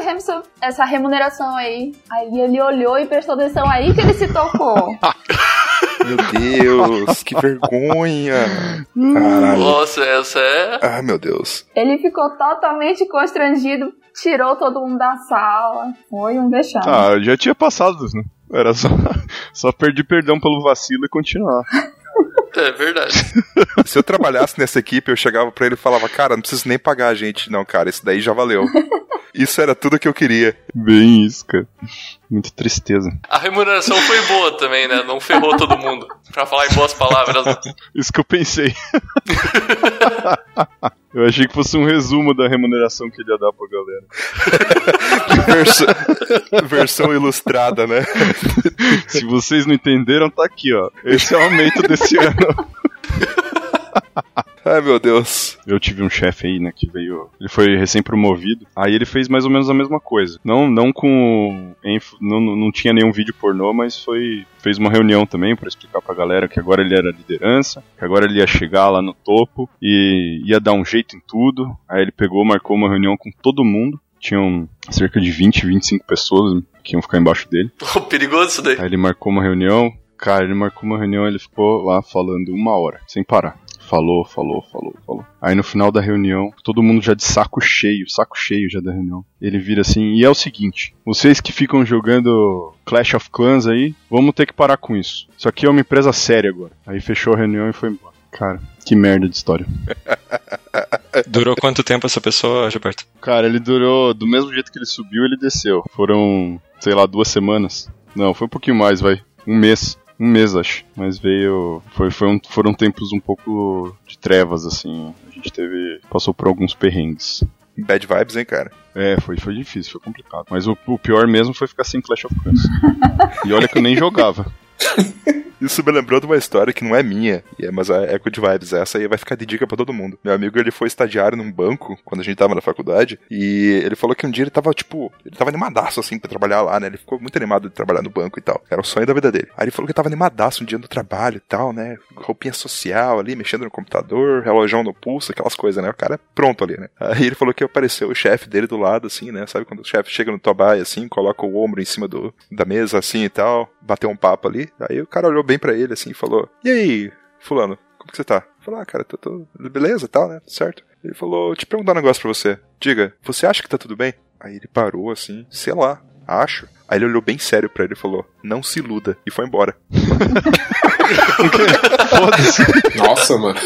essa remuneração aí. Aí ele olhou e prestou atenção aí que ele se tocou. Meu Deus, que vergonha. Caralho. Nossa, essa é. Ah, meu Deus. Ele ficou totalmente constrangido, tirou todo mundo da sala. Foi um vexame. Ah, já tinha passado, né? Era só, só pedir perdão pelo vacilo e continuar. É verdade. Se eu trabalhasse nessa equipe, eu chegava pra ele e falava, cara, não preciso nem pagar a gente, não, cara, isso daí já valeu. Isso era tudo que eu queria. Bem isso, cara. Muita tristeza. A remuneração foi boa também, né? Não ferrou todo mundo. Pra falar em boas palavras. Isso que eu pensei. Eu achei que fosse um resumo da remuneração que ele ia dar pra galera. Verso- Versão ilustrada, né? Se vocês não entenderam, tá aqui, ó. Esse é o aumento desse ano. Ai, meu Deus. Eu tive um chefe aí, né, que veio. Ele foi recém-promovido. Aí ele fez mais ou menos a mesma coisa. Não, não com. Não, não tinha nenhum vídeo pornô, mas foi. Fez uma reunião também pra explicar pra galera que agora ele era liderança, que agora ele ia chegar lá no topo e ia dar um jeito em tudo. Aí ele pegou, marcou uma reunião com todo mundo. Tinham cerca de 20, 25 pessoas que iam ficar embaixo dele. Pô, perigoso isso daí. Aí ele marcou uma reunião. Cara, ele marcou uma reunião, ele ficou lá falando uma hora, sem parar. Falou, falou, falou, falou. Aí no final da reunião, todo mundo já de saco cheio, saco cheio já da reunião. Ele vira assim, e é o seguinte, vocês que ficam jogando Clash of Clans aí, vamos ter que parar com isso. Isso aqui é uma empresa séria agora. Aí fechou a reunião e foi embora. Cara, que merda de história. Durou quanto tempo essa pessoa, Gilberto? Cara, ele durou, do mesmo jeito que ele subiu, ele desceu. Foram, sei lá, duas semanas. Não, foi um pouquinho mais, vai. Um mês. Um mês, acho. Mas veio. Foi, foi um- foram tempos um pouco de trevas, assim. A gente teve. Passou por alguns perrengues. Bad vibes, hein, cara? É, foi, foi difícil, foi complicado. Mas o, o pior mesmo foi ficar sem Clash of Clans. e olha que eu nem jogava. Isso me lembrou de uma história que não é minha, é- mas é Good Vibes. Essa aí vai ficar de dica pra todo mundo. Meu amigo, ele foi estagiário num banco, quando a gente tava na faculdade, e ele falou que um dia ele tava, tipo, ele tava animadaço, assim, pra trabalhar lá, né? Ele ficou muito animado de trabalhar no banco e tal. Era o sonho da vida dele. Aí ele falou que tava animadaço um dia no trabalho e tal, né? Roupinha social ali, mexendo no computador, relógio no pulso, aquelas coisas, né? O cara é pronto ali, né? Aí ele falou que apareceu o chefe dele do lado, assim, né? Sabe quando o chefe chega no tobai, assim, coloca o ombro em cima do, da mesa, assim e tal, bateu um papo ali. Aí o cara olhou bem pra ele, assim, e falou: E aí, Fulano, como que você tá? Falou: Ah, cara, tô, tô beleza tal, né? Certo. Ele falou: Te perguntar um negócio pra você. Diga, você acha que tá tudo bem? Aí ele parou, assim, sei lá, acho. Aí ele olhou bem sério pra ele e falou: Não se iluda. E foi embora. Foda-se. Nossa, mano.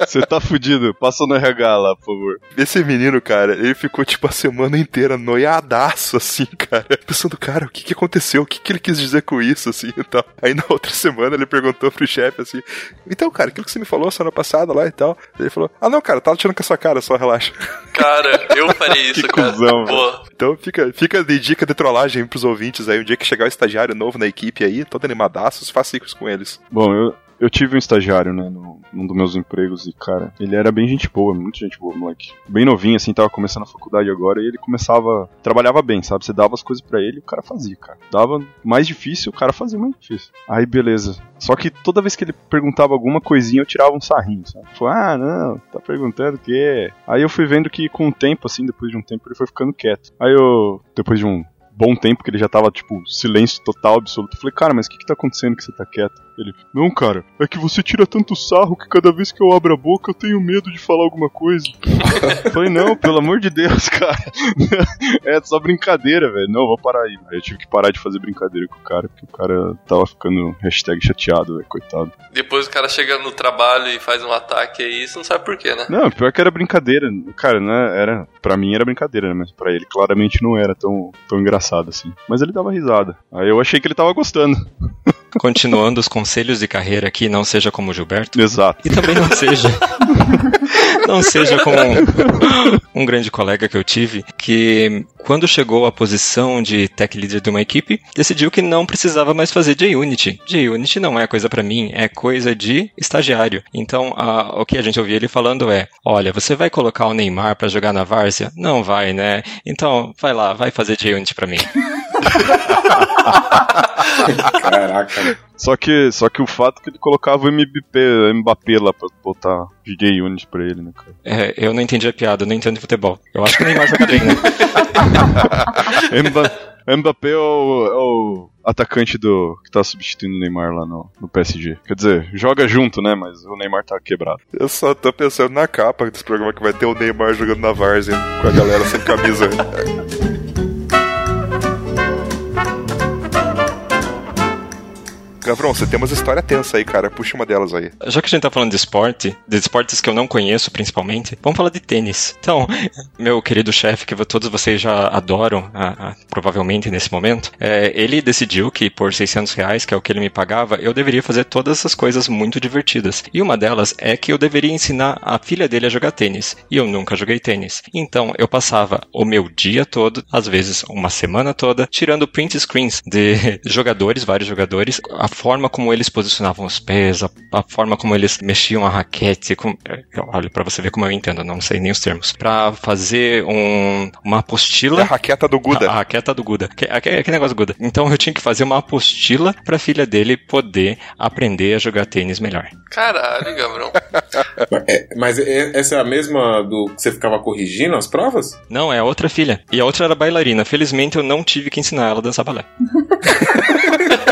Você tá fudido. Passa no RH lá, por favor. Esse menino, cara, ele ficou tipo a semana inteira noiadaço, assim, cara. Pensando, cara, o que que aconteceu? O que que ele quis dizer com isso, assim e tal. Aí na outra semana ele perguntou pro chefe assim: Então, cara, aquilo que você me falou semana passada lá e tal. Ele falou: Ah, não, cara, tava tirando com a sua cara, só relaxa. Cara, eu faria isso, Que cara. cuzão, Pô, Então fica, fica de dica de trollagem pros ouvintes aí. Um dia que chegar o estagiário novo na equipe aí, todo animadaço, faça isso com eles. Bom, eu, eu tive um estagiário, né, no, num dos meus empregos e, cara, ele era bem gente boa, muito gente boa, moleque. Bem novinho, assim, tava começando a faculdade agora e ele começava, trabalhava bem, sabe? Você dava as coisas pra ele o cara fazia, cara. Dava mais difícil, o cara fazia mais difícil. Aí, beleza. Só que toda vez que ele perguntava alguma coisinha, eu tirava um sarrinho, sabe? Falei, ah, não, tá perguntando o quê? Aí eu fui vendo que com o tempo, assim, depois de um tempo, ele foi ficando quieto. Aí eu, depois de um bom tempo que ele já tava, tipo, silêncio total, absoluto. Eu falei, cara, mas o que que tá acontecendo que você tá quieto? Ele, não, cara, é que você tira tanto sarro que cada vez que eu abro a boca eu tenho medo de falar alguma coisa. falei, não, pelo amor de Deus, cara. é só brincadeira, velho. Não, vou parar aí. Aí eu tive que parar de fazer brincadeira com o cara, porque o cara tava ficando hashtag chateado, velho, coitado. depois o cara chega no trabalho e faz um ataque aí, você não sabe por quê, né? Não, pior que era brincadeira. Cara, né? Era, pra mim era brincadeira, né? Mas pra ele claramente não era tão, tão engraçado assim. Mas ele dava risada. Aí eu achei que ele tava gostando. Continuando os conselhos de carreira aqui, não seja como o Gilberto. Exato. E também não seja. não seja como um, um grande colega que eu tive, que quando chegou à posição de tech leader de uma equipe, decidiu que não precisava mais fazer JUnity. JUnity não é coisa pra mim, é coisa de estagiário. Então, a- o que a gente ouvia ele falando é: olha, você vai colocar o Neymar pra jogar na várzea? Não vai, né? Então, vai lá, vai fazer JUnity pra mim. Caraca. Só que, só que o fato que ele colocava o MBP, Mbappé lá pra botar DJ Unity pra ele, né, cara? É, eu não entendi a piada, eu não entendo de futebol. Eu acho que o Neymar joga bem, né? Mba- Mbappé é o, é o atacante do que tá substituindo o Neymar lá no, no PSG. Quer dizer, joga junto, né? Mas o Neymar tá quebrado. Eu só tô pensando na capa desse programa que vai ter o Neymar jogando na várzea com a galera sem camisa. Gavrão, você tem umas histórias tensas aí, cara. Puxa uma delas aí. Já que a gente tá falando de esporte, de esportes que eu não conheço principalmente, vamos falar de tênis. Então, meu querido chefe, que todos vocês já adoram, ah, ah, provavelmente nesse momento, é, ele decidiu que por 600 reais, que é o que ele me pagava, eu deveria fazer todas essas coisas muito divertidas. E uma delas é que eu deveria ensinar a filha dele a jogar tênis. E eu nunca joguei tênis. Então, eu passava o meu dia todo, às vezes uma semana toda, tirando print screens de jogadores, vários jogadores, a forma como eles posicionavam os pés, a, a forma como eles mexiam a raquete. Com, é, olha, pra você ver como eu entendo, eu não sei nem os termos. Pra fazer um, uma É a apostila. raqueta do Guda. A, a raqueta do Guda. Que, negócio Guda. Então eu tinha que fazer uma apostila pra filha dele poder aprender a jogar tênis melhor. Caralho, Gavrão. É, mas é- essa é a mesma do que você ficava corrigindo as provas? Não, é a outra filha. E a outra era bailarina. Felizmente eu não tive que ensinar ela a dançar balé.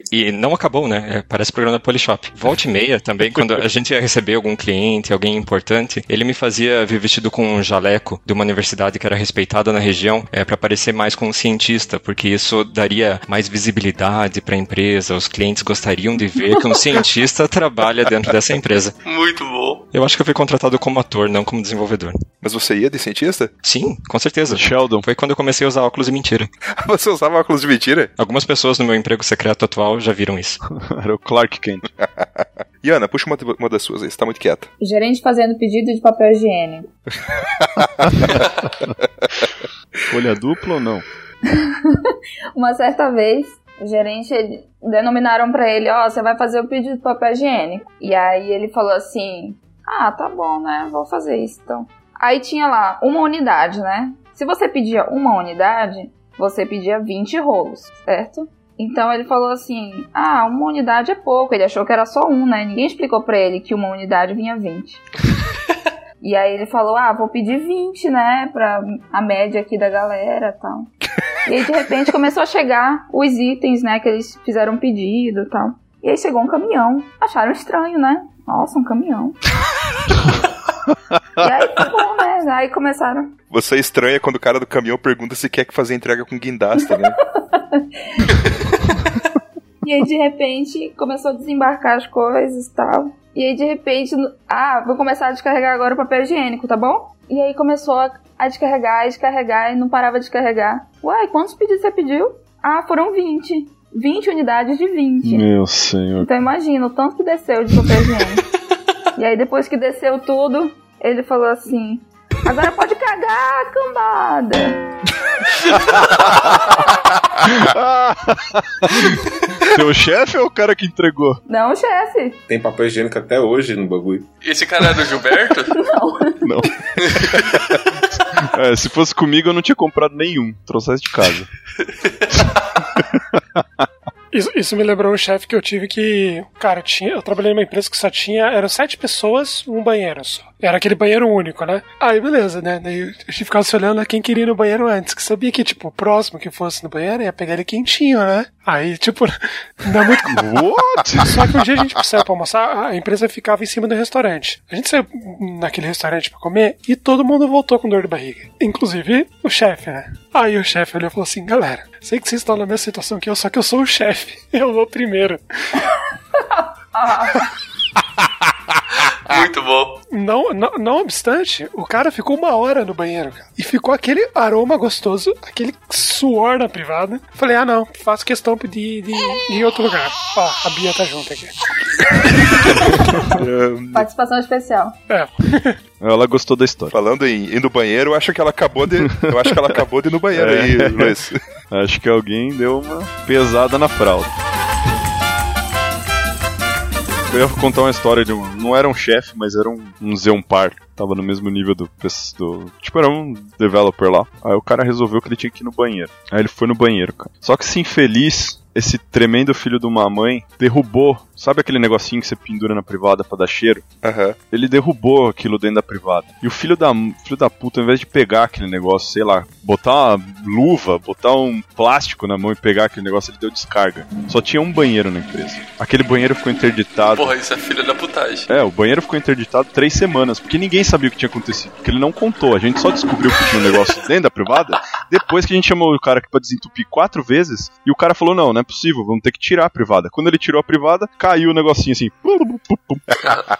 E não acabou, né? É, parece programa da Polishop. Volta e meia também, quando a gente ia receber algum cliente, alguém importante, ele me fazia vir vestido com um jaleco de uma universidade que era respeitada na região, é, para parecer mais como um cientista, porque isso daria mais visibilidade para a empresa. Os clientes gostariam de ver que um cientista trabalha dentro dessa empresa. Muito bom. Eu acho que eu fui contratado como ator, não como desenvolvedor. Mas você ia de cientista? Sim, com certeza. Sheldon. Foi quando eu comecei a usar óculos de mentira. Você usava óculos de mentira? Algumas pessoas no meu emprego secreto atual já viram isso. Era o Clark Kent. Iana, puxa uma, uma das suas aí, você tá muito quieta. Gerente fazendo pedido de papel higiênico. Folha dupla ou não? Uma certa vez, o gerente ele- denominaram pra ele, ó, você vai fazer o pedido de papel higiênico. E aí ele falou assim: "Ah, tá bom, né? Vou fazer isso então". Aí tinha lá uma unidade, né? Se você pedia uma unidade, você pedia 20 rolos, certo? Então ele falou assim: "Ah, uma unidade é pouco". Ele achou que era só um, né? Ninguém explicou pra ele que uma unidade vinha 20. E aí ele falou, ah, vou pedir 20, né, pra a média aqui da galera e tal. E aí, de repente, começou a chegar os itens, né, que eles fizeram um pedido e tal. E aí chegou um caminhão. Acharam estranho, né? Nossa, um caminhão. e aí, tá bom, né? Aí começaram. Você estranha quando o cara do caminhão pergunta se quer que fazer entrega com guindaste, né? E aí, de repente, começou a desembarcar as coisas e tal. E aí, de repente, ah, vou começar a descarregar agora o papel higiênico, tá bom? E aí começou a, a descarregar, a descarregar e não parava de descarregar. Uai, quantos pedidos você pediu? Ah, foram 20. 20 unidades de 20. Meu senhor. Então imagina o tanto que desceu de papel higiênico. e aí depois que desceu tudo, ele falou assim: Agora pode cagar, cambada. Seu chefe ou o cara que entregou? Não, chefe. Tem papel higiênico até hoje no bagulho. Esse cara era o Gilberto? Não. É, se fosse comigo, eu não tinha comprado nenhum. Trouxesse de casa. Isso, isso me lembrou um chefe que eu tive que. Cara, tinha, eu trabalhei numa empresa que só tinha. Eram sete pessoas, um banheiro só. Era aquele banheiro único, né? Aí beleza, né? Daí a gente ficava se olhando a quem queria ir no banheiro antes. Que sabia que, tipo, o próximo que fosse no banheiro ia pegar ele quentinho, né? Aí, tipo, não é muito. What? Só que um dia a gente saiu pra almoçar, a empresa ficava em cima do restaurante. A gente saiu naquele restaurante pra comer e todo mundo voltou com dor de barriga. Inclusive o chefe, né? Aí o chefe olhou e falou assim: galera, sei que vocês estão na mesma situação que eu, só que eu sou o chefe. Eu vou primeiro. Muito bom. Não, não, não obstante, o cara ficou uma hora no banheiro, cara. E ficou aquele aroma gostoso, aquele suor na privada. Falei, ah não, faço questão de, de, de ir em outro lugar. Ó, a Bia tá junto aqui. Participação especial. É. Ela gostou da história. Falando em ir no banheiro, eu acho que ela acabou de. Eu acho que ela acabou de ir no banheiro É. aí, Luiz. Acho que alguém deu uma pesada na fralda. Eu ia contar uma história de um. Não era um chefe, mas era um, um Zeompar. Tava no mesmo nível do, do. Tipo, era um developer lá. Aí o cara resolveu que ele tinha que ir no banheiro. Aí ele foi no banheiro, cara. Só que esse infeliz, esse tremendo filho de uma mãe, derrubou. Sabe aquele negocinho que você pendura na privada pra dar cheiro? Aham. Ele derrubou aquilo dentro da privada. E o filho da, filho da puta, ao invés de pegar aquele negócio, sei lá, botar uma luva, botar um plástico na mão e pegar aquele negócio, ele deu descarga. Só tinha um banheiro na empresa. Aquele banheiro ficou interditado. Porra, isso é filha da putagem. É, o banheiro ficou interditado três semanas, porque ninguém sabia o que tinha acontecido. Porque ele não contou. A gente só descobriu que tinha um negócio dentro da privada depois que a gente chamou o cara aqui pra desentupir quatro vezes. E o cara falou: não, não é possível, vamos ter que tirar a privada. Quando ele tirou a privada, caiu o negocinho assim.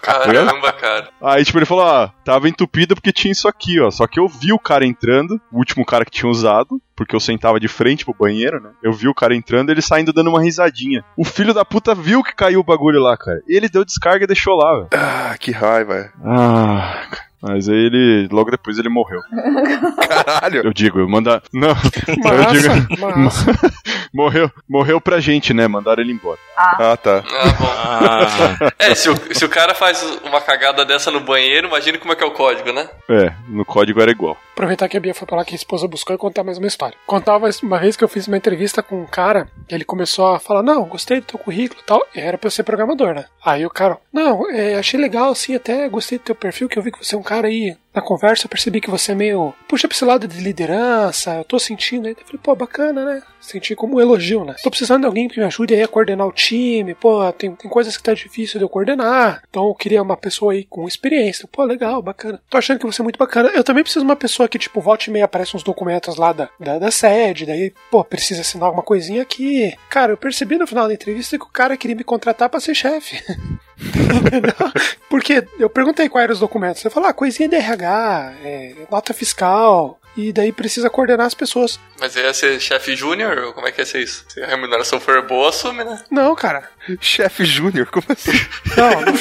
Caramba, cara. Aí, tipo, ele falou, ah, tava entupido porque tinha isso aqui, ó. Só que eu vi o cara entrando, o último cara que tinha usado, porque eu sentava de frente pro banheiro, né? Eu vi o cara entrando ele saindo dando uma risadinha. O filho da puta viu que caiu o bagulho lá, cara. E ele deu descarga e deixou lá, velho. Ah, que raiva. Ah. Mas aí ele. Logo depois ele morreu. Caralho. Eu digo, eu manda. Não, eu Massa, digo. massa. morreu, morreu pra gente, né? Mandaram ele embora. Ah, tá. Ah, bom. Ah, É, se o, se o cara faz uma cagada dessa no banheiro, imagine como é que é o código, né? É, no código era igual. Aproveitar que a Bia foi lá que a esposa buscou e contar mais uma história. Contava uma vez que eu fiz uma entrevista com um cara, ele começou a falar, não, gostei do teu currículo e tal, e era pra eu ser programador, né? Aí o cara, não, é, achei legal, sim, até gostei do teu perfil, que eu vi que você é um cara aí. Na conversa eu percebi que você é meio. Puxa pra esse lado de liderança, eu tô sentindo aí. Eu falei, pô, bacana, né? Senti como um elogio, né? Tô precisando de alguém que me ajude aí a coordenar o time, pô, tem, tem coisas que tá difícil de eu coordenar. Então eu queria uma pessoa aí com experiência. Pô, legal, bacana. Tô achando que você é muito bacana. Eu também preciso de uma pessoa que, tipo, volte e meia aparece uns documentos lá da, da, da sede, daí, pô, precisa assinar alguma coisinha aqui. Cara, eu percebi no final da entrevista que o cara queria me contratar pra ser chefe. Porque eu perguntei quais eram os documentos. Você falou, ah, coisinha de RH, é, nota fiscal. E daí precisa coordenar as pessoas. Mas ia ser chefe júnior? ou Como é que ia ser isso? Se a remuneração for boa, assume, né? Não, cara. Chefe Júnior, como assim? Não, não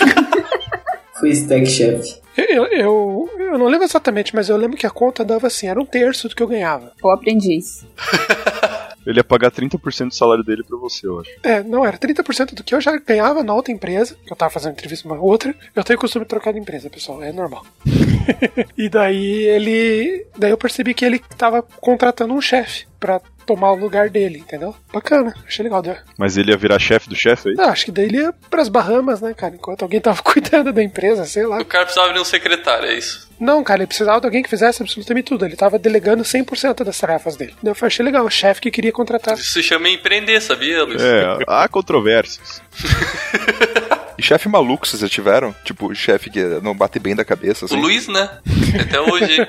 Fui stack chef. Eu, eu, eu não lembro exatamente, mas eu lembro que a conta dava assim, era um terço do que eu ganhava. O aprendiz. Ele ia pagar 30% do salário dele pra você, eu acho. É, não, era 30% do que eu já ganhava na outra empresa, que eu tava fazendo entrevista numa outra. Eu tenho costume de trocar de empresa, pessoal, é normal. e daí ele. Daí eu percebi que ele tava contratando um chefe pra tomar o lugar dele, entendeu? Bacana, achei legal. Deu. Mas ele ia virar chefe do chefe aí? Ah, acho que daí ele ia pras Bahamas, né, cara? Enquanto alguém tava cuidando da empresa, sei lá. O cara precisava de um secretário, é isso. Não, cara, ele precisava de alguém que fizesse absolutamente tudo. Ele tava delegando 100% das tarefas dele. Eu achei legal, o chefe que queria contratar. Isso se chama empreender, sabia, Luiz? É, há controvérsias. E chefe maluco vocês já tiveram? Tipo, chefe que não bate bem da cabeça, assim. O Luiz, né? Até hoje.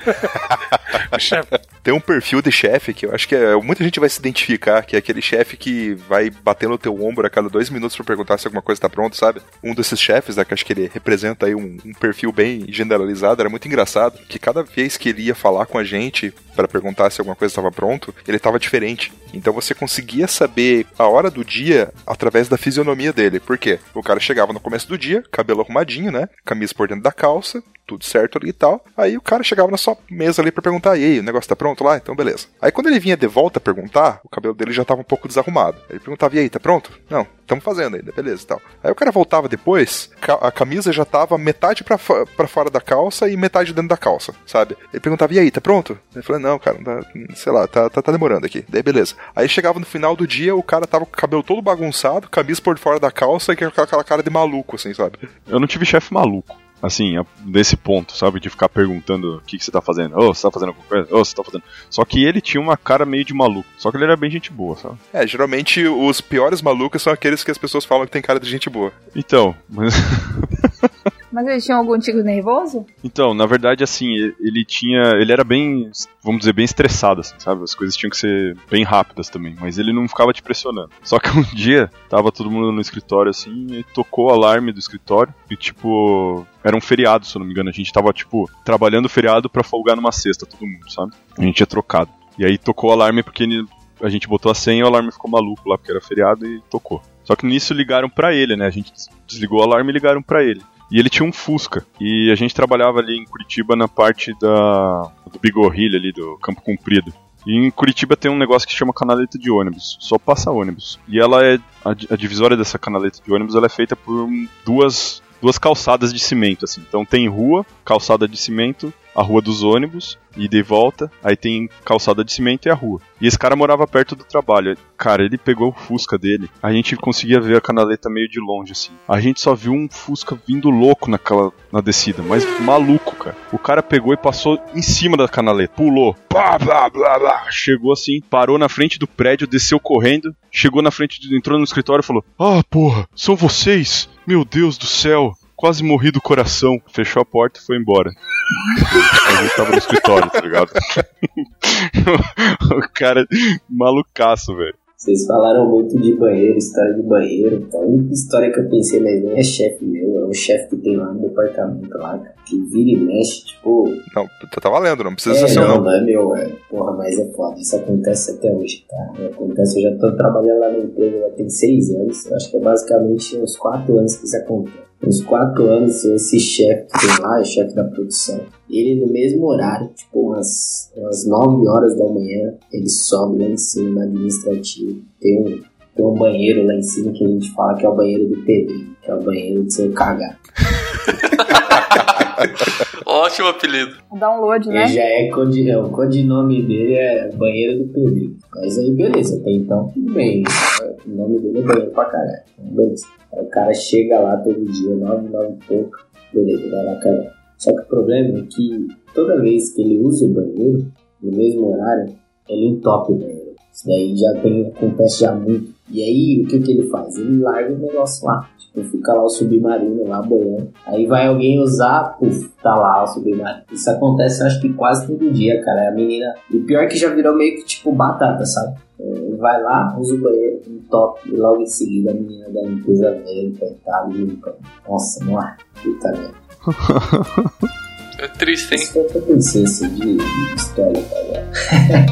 Tem um perfil de chefe que eu acho que é- muita gente vai se identificar, que é aquele chefe que vai bater no teu ombro a cada dois minutos pra perguntar se alguma coisa tá pronta, sabe? Um desses chefes, né, que acho que ele representa aí um, um perfil bem generalizado, era muito engraçado, que cada vez que ele ia falar com a gente pra perguntar se alguma coisa estava pronto, ele tava diferente. Então você conseguia saber a hora do dia através da fisionomia dele. Por quê? O cara chegava no começo do dia, cabelo arrumadinho, né? Camisa por dentro da calça, tudo certo ali e tal. Aí o cara chegava na sua mesa ali pra perguntar: e aí, o negócio tá pronto lá? Então beleza. Aí quando ele vinha de volta perguntar, o cabelo dele já tava um pouco desarrumado. Ele perguntava: e aí, tá pronto? Não, estamos fazendo ainda, beleza e tal. Aí o cara voltava depois, a camisa já tava metade pra, pra fora da calça e metade dentro da calça, sabe? Ele perguntava: e aí, tá pronto? Ele falou: não, cara, tá, sei lá, tá, tá, tá demorando aqui. Daí beleza. Aí chegava no final do dia, o cara tava com o cabelo todo bagunçado, camisa por fora da calça e aquela cara de maluco, assim, sabe? Eu não tive chefe maluco. Assim, desse ponto, sabe? De ficar perguntando o que, que você tá fazendo. Ô, você tá fazendo alguma coisa? Ô, você tá fazendo. Só que ele tinha uma cara meio de maluco. Só que ele era bem gente boa, sabe? É, geralmente os piores malucos são aqueles que as pessoas falam que tem cara de gente boa. Então, mas. Mas eles tinham algum tico nervoso? Então, na verdade, assim, ele- ele tinha. Ele era bem, vamos dizer, bem estressado, assim, sabe? As coisas tinham que ser bem rápidas também, mas ele não ficava te pressionando. Só que um dia, tava todo mundo no escritório, assim, e tocou o alarme do escritório, e tipo. Era um feriado, se eu não me engano. A gente tava, tipo, trabalhando o feriado pra folgar numa sexta, todo mundo, sabe? A gente tinha trocado. E aí tocou o alarme porque ele- a gente botou a senha e o alarme ficou maluco lá, porque era feriado e tocou. Só que nisso ligaram pra ele, né? A gente des- desligou o alarme e ligaram pra ele. E ele tinha um Fusca. E a gente trabalhava ali em Curitiba na parte da do Bigorrilha ali, do Campo Comprido. E em Curitiba tem um negócio que chama canaleta de ônibus. Só passa ônibus. E ela é. A, a divisória dessa canaleta de ônibus ela é feita por duas, duas calçadas de cimento, assim. Então tem rua, calçada de cimento, a rua dos ônibus, e de volta, aí tem calçada de cimento e a rua. E esse cara morava perto do trabalho. Cara, ele pegou o Fusca dele, a gente conseguia ver a canaleta meio de longe, assim. A gente só viu um Fusca vindo louco naquela, na descida, mas maluco, cara. O cara pegou e passou em cima da canaleta, pulou, blá, blá, blá, blá. Chegou assim, parou na frente do prédio, desceu correndo, chegou na frente, entrou no escritório e falou: Ah, porra, são vocês? Meu Deus do céu. Quase morri do coração. Fechou a porta e foi embora. A gente tava no escritório, tá ligado? o cara, malucaço, velho. Vocês falaram muito de banheiro, história de banheiro. Então, a única história que eu pensei, mas nem é chefe meu, é um chefe que tem lá no departamento lá, que vira e mexe, tipo. Não, tá, tá valendo, não precisa é, ser seu não, não. não é meu, é. Porra, mas é foda. Isso acontece até hoje, tá? Acontece, eu já tô trabalhando lá na empresa já tem seis anos. Eu acho que é basicamente uns quatro anos que isso acontece. Uns quatro anos, esse chefe lá, o chefe da produção, ele no mesmo horário, tipo umas, umas 9 horas da manhã, ele sobe lá em cima na administrativa. Tem um, tem um banheiro lá em cima que a gente fala que é o banheiro do pedrinho, que é o banheiro de você cagar. Ótimo apelido. O download, né? Ele já é, codi- é, o codinome dele é banheiro do pedrinho. Mas aí beleza, até então tudo bem. O nome dele é banheiro pra caralho. Então, beleza. Aí o cara chega lá todo dia, nove, nove e pouco, beleza, vai lá cagar. Só que o problema é que toda vez que ele usa o banheiro, no mesmo horário, ele entope o banheiro. Isso daí já tem, acontece já muito. E aí, o que que ele faz? Ele larga o negócio lá. Tipo, fica lá o submarino lá boiando. Aí vai alguém usar, puf, tá lá o submarino. Isso acontece, acho que quase todo dia, cara. A menina. E pior que já virou meio que tipo batata, sabe? Ele vai lá, usa o banheiro, entope. E logo em seguida a menina da limpeza vem, coitada, limpa. Nossa, não é. Puta merda. É triste, hein? Isso foi o que eu pensei assim, de, história, tá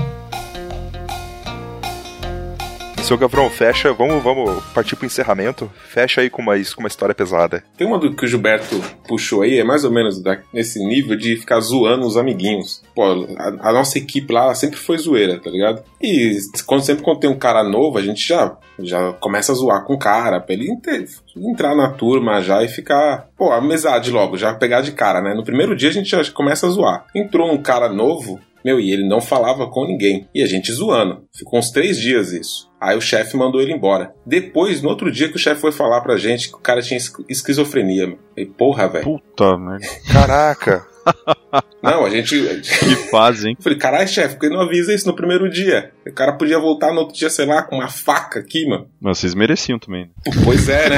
Seu Gavrão, fecha, vamos, vamos partir pro encerramento. Fecha aí com uma, com uma história pesada. Tem uma do que o Gilberto puxou aí, é mais ou menos da- nesse nível de ficar zoando os amiguinhos. Pô, a, a nossa equipe lá sempre foi zoeira, tá ligado? E quando, sempre quando tem um cara novo, a gente já, já começa a zoar com o cara, pra ele inte- entrar na turma já e ficar, pô, amizade logo, já pegar de cara, né? No primeiro dia a gente já começa a zoar. Entrou um cara novo, meu, e ele não falava com ninguém. E a gente zoando. Ficou uns três dias isso. Aí o chefe mandou ele embora. Depois, no outro dia que o chefe foi falar pra gente que o cara tinha esqui- esquizofrenia. meu. E porra, velho. Puta merda. Caraca! Não, a gente. Que fase, hein? Eu falei, caralho, chefe, por que não avisa isso no primeiro dia? O cara podia voltar no outro dia, sei lá, com uma faca aqui, mano. Mas vocês mereciam também. né? Pois é, né?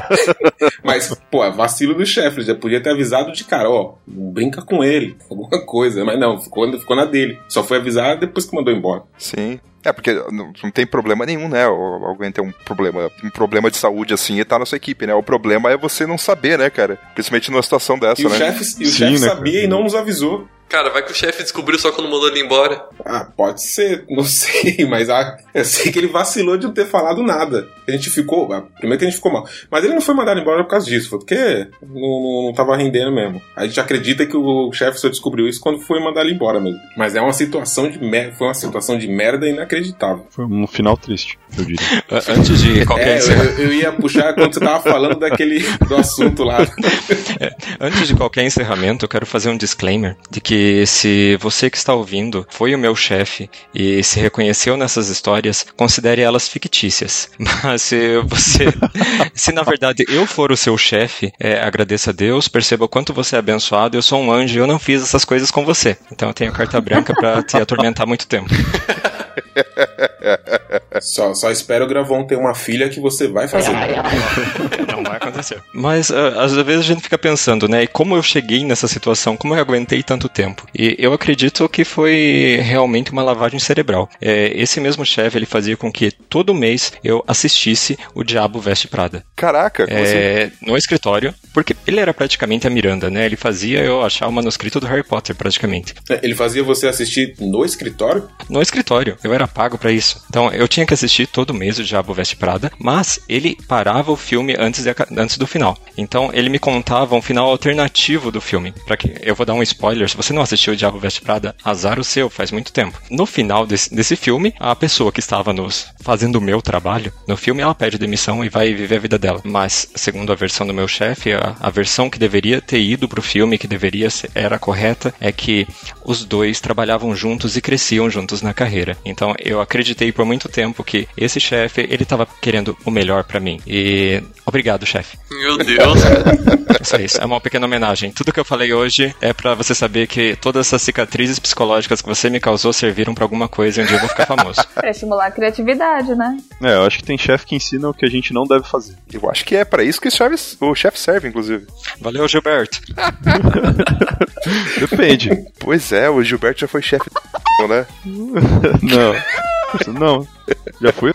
Mas, pô, é vacilo do chefe. Ele já podia ter avisado de cara, ó, brinca com ele, alguma coisa. Mas não, ficou, ficou na dele. Só foi avisar depois que mandou embora. Sim. É, porque não, não tem problema nenhum, né? Alguém tem um problema, um problema de saúde assim e tá na sua equipe, né? O problema é você não saber, né, cara? Principalmente numa situação dessa, E o né? chefe, e o chefe né, sabia cara? e não nos avisou. Cara, vai que o chefe descobriu só quando mandou ele embora. Ah, pode ser, não sei, mas ah, eu sei que ele vacilou de não ter falado nada. A gente ficou, ah, primeiro que a gente ficou mal. Mas ele não foi mandado embora por causa disso, foi porque não, não, não tava rendendo mesmo. A gente acredita que o chefe só descobriu isso quando foi mandar ele embora mesmo. Mas é uma situação de merda, foi uma situação de merda inacreditável. Foi um final triste, eu diria. Antes de qualquer É, eu, eu ia puxar quando você tava falando daquele do assunto lá. Antes de qualquer encerramento, eu quero fazer um disclaimer de que se você que está ouvindo foi o meu chefe e se reconheceu nessas histórias, considere elas fictícias. Mas se você, se na verdade eu for o seu chefe, é, agradeça a Deus, perceba o quanto você é abençoado. Eu sou um anjo e eu não fiz essas coisas com você. Então eu tenho carta branca para te atormentar muito tempo. Só, só espero o Gravon ter uma filha que você vai fazer. Não vai acontecer. Mas ah, às vezes a gente fica pensando, né? E como eu cheguei nessa situação? Como eu aguentei tanto tempo? E eu acredito que foi realmente uma lavagem cerebral. É, esse mesmo chefe, ele fazia com que todo mês eu assistisse o Diabo Veste Prada. Caraca, como assim? É, no escritório, porque ele era praticamente a Miranda, né? Ele fazia eu achar o manuscrito do Harry Potter, praticamente. Ele fazia você assistir no escritório? No escritório, eu era pago pra isso. Então eu tinha que assistir todo mês o Diabo Veste Prada, mas ele parava o filme antes, de antes do final. Então ele me contava um final alternativo do filme. Para que eu vou dar um spoiler, se você não assistiu o Diabo Veste Prada, azar o seu, faz muito tempo. No final desse, desse filme, a pessoa que estava nos fazendo o meu trabalho, no filme ela pede demissão e vai viver a vida dela. Mas segundo a versão do meu chefe, a, a versão que deveria ter ido pro filme, que deveria ser, era correta, é que os dois trabalhavam juntos e cresciam juntos na carreira. Então eu acreditei por muito tempo que esse chefe, ele estava querendo o melhor pra mim. E obrigado, chefe. Meu Deus. É só isso, é uma pequena homenagem. Tudo que eu falei hoje é pra você saber que todas essas cicatrizes psicológicas que você me causou serviram pra alguma coisa e um dia eu vou ficar famoso. Pra estimular a criatividade, né? É, eu acho que tem chefe que ensina o que a gente não deve fazer. Eu acho que é pra isso que o chefe, o chefe serve, inclusive. Valeu, Gilberto. Depende. Pois é, o Gilberto já foi chefe, né? não. Não. Já fui?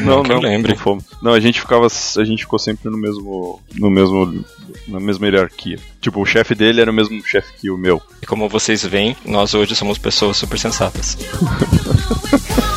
Não, Não eu não. lembre. Não, fomos. não, a gente ficava. A gente ficou sempre no mesmo. No mesmo. Na mesma hierarquia. Tipo, o chefe dele era o mesmo chefe que o meu. E como vocês veem, nós hoje somos pessoas super sensatas.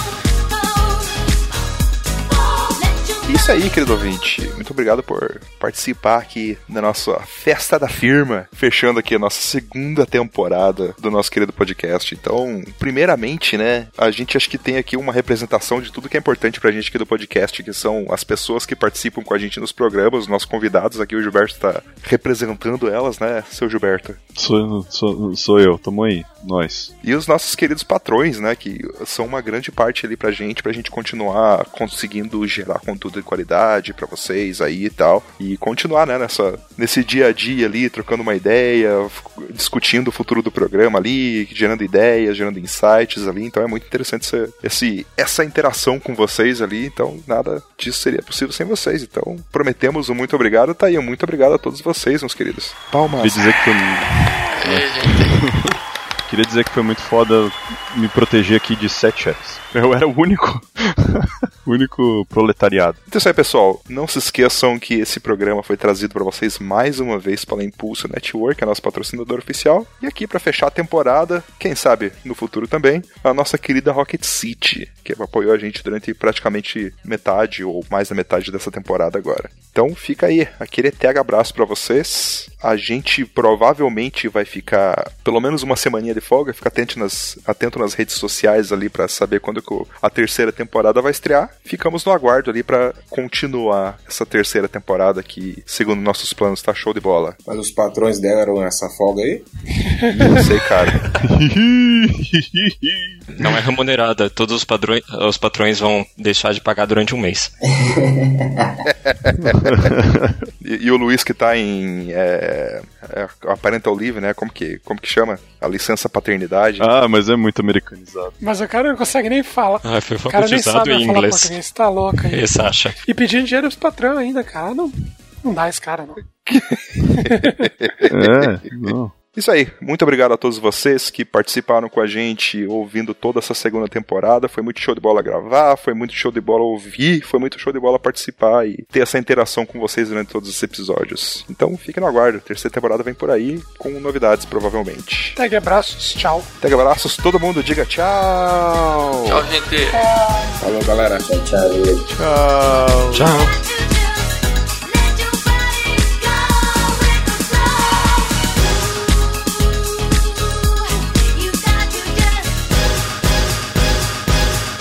Isso aí, querido ouvinte. Muito obrigado por participar aqui da nossa festa da firma, fechando aqui a nossa segunda temporada do nosso querido podcast. Então, primeiramente, né, a gente acho que tem aqui uma representação de tudo que é importante pra gente aqui do podcast, que são as pessoas que participam com a gente nos programas, os nossos convidados. Aqui o Gilberto está representando elas, né, seu Gilberto? Sou, sou, sou eu, tamo aí, nós. E os nossos queridos patrões, né, que são uma grande parte ali pra gente, pra gente continuar conseguindo gerar conteúdo de qualidade pra vocês aí e tal. E continuar, né, nessa, nesse dia a dia ali, trocando uma ideia, discutindo o futuro do programa ali, gerando ideias, gerando insights ali. Então é muito interessante esse, esse, essa interação com vocês ali. Então nada disso seria possível sem vocês. Então prometemos um muito obrigado, tá aí. Um muito obrigado a todos vocês, meus queridos. Palmas. Queria dizer que foi. Queria dizer que foi muito foda me proteger aqui de sete chefes. Eu era o único. único proletariado. Então é isso aí, pessoal. Não se esqueçam que esse programa foi trazido para vocês mais uma vez pela Impulso Network, a nossa patrocinadora oficial. E aqui para fechar a temporada, quem sabe no futuro também, a nossa querida Rocket City, que apoiou a gente durante praticamente metade ou mais da metade dessa temporada agora. Então fica aí, aquele etega abraço para vocês. A gente provavelmente vai ficar pelo menos uma semaninha de folga, fica atento nas, atento nas redes sociais ali para saber quando a terceira temporada vai estrear. Ficamos no aguardo ali para continuar essa terceira temporada que, segundo nossos planos, tá show de bola. Mas os patrões deram essa folga aí? Não sei, cara. Não é remunerada, todos os, padrões, os patrões vão deixar de pagar durante um mês. E, e o Luiz que tá em é, é, a parental leave, né? Como que, como que chama? A licença paternidade. Ah, mas é muito americanizado. Mas o cara não consegue nem falar. Ah, foi O cara nem sabe em falar inglês. português, tá louco aí. E Sasha. E pedindo dinheiro pros patrão ainda, cara. Não, não dá esse cara, não. É, não. Isso aí, muito obrigado a todos vocês que participaram com a gente ouvindo toda essa segunda temporada. Foi muito show de bola gravar, foi muito show de bola ouvir, foi muito show de bola participar e ter essa interação com vocês durante todos os episódios. Então fiquem no aguardo, a terceira temporada vem por aí com novidades provavelmente. Tag abraços, tchau. Até abraços, todo mundo diga tchau! Tchau, gente. Falou, galera. Tchau, tchau. Tchau. Tchau.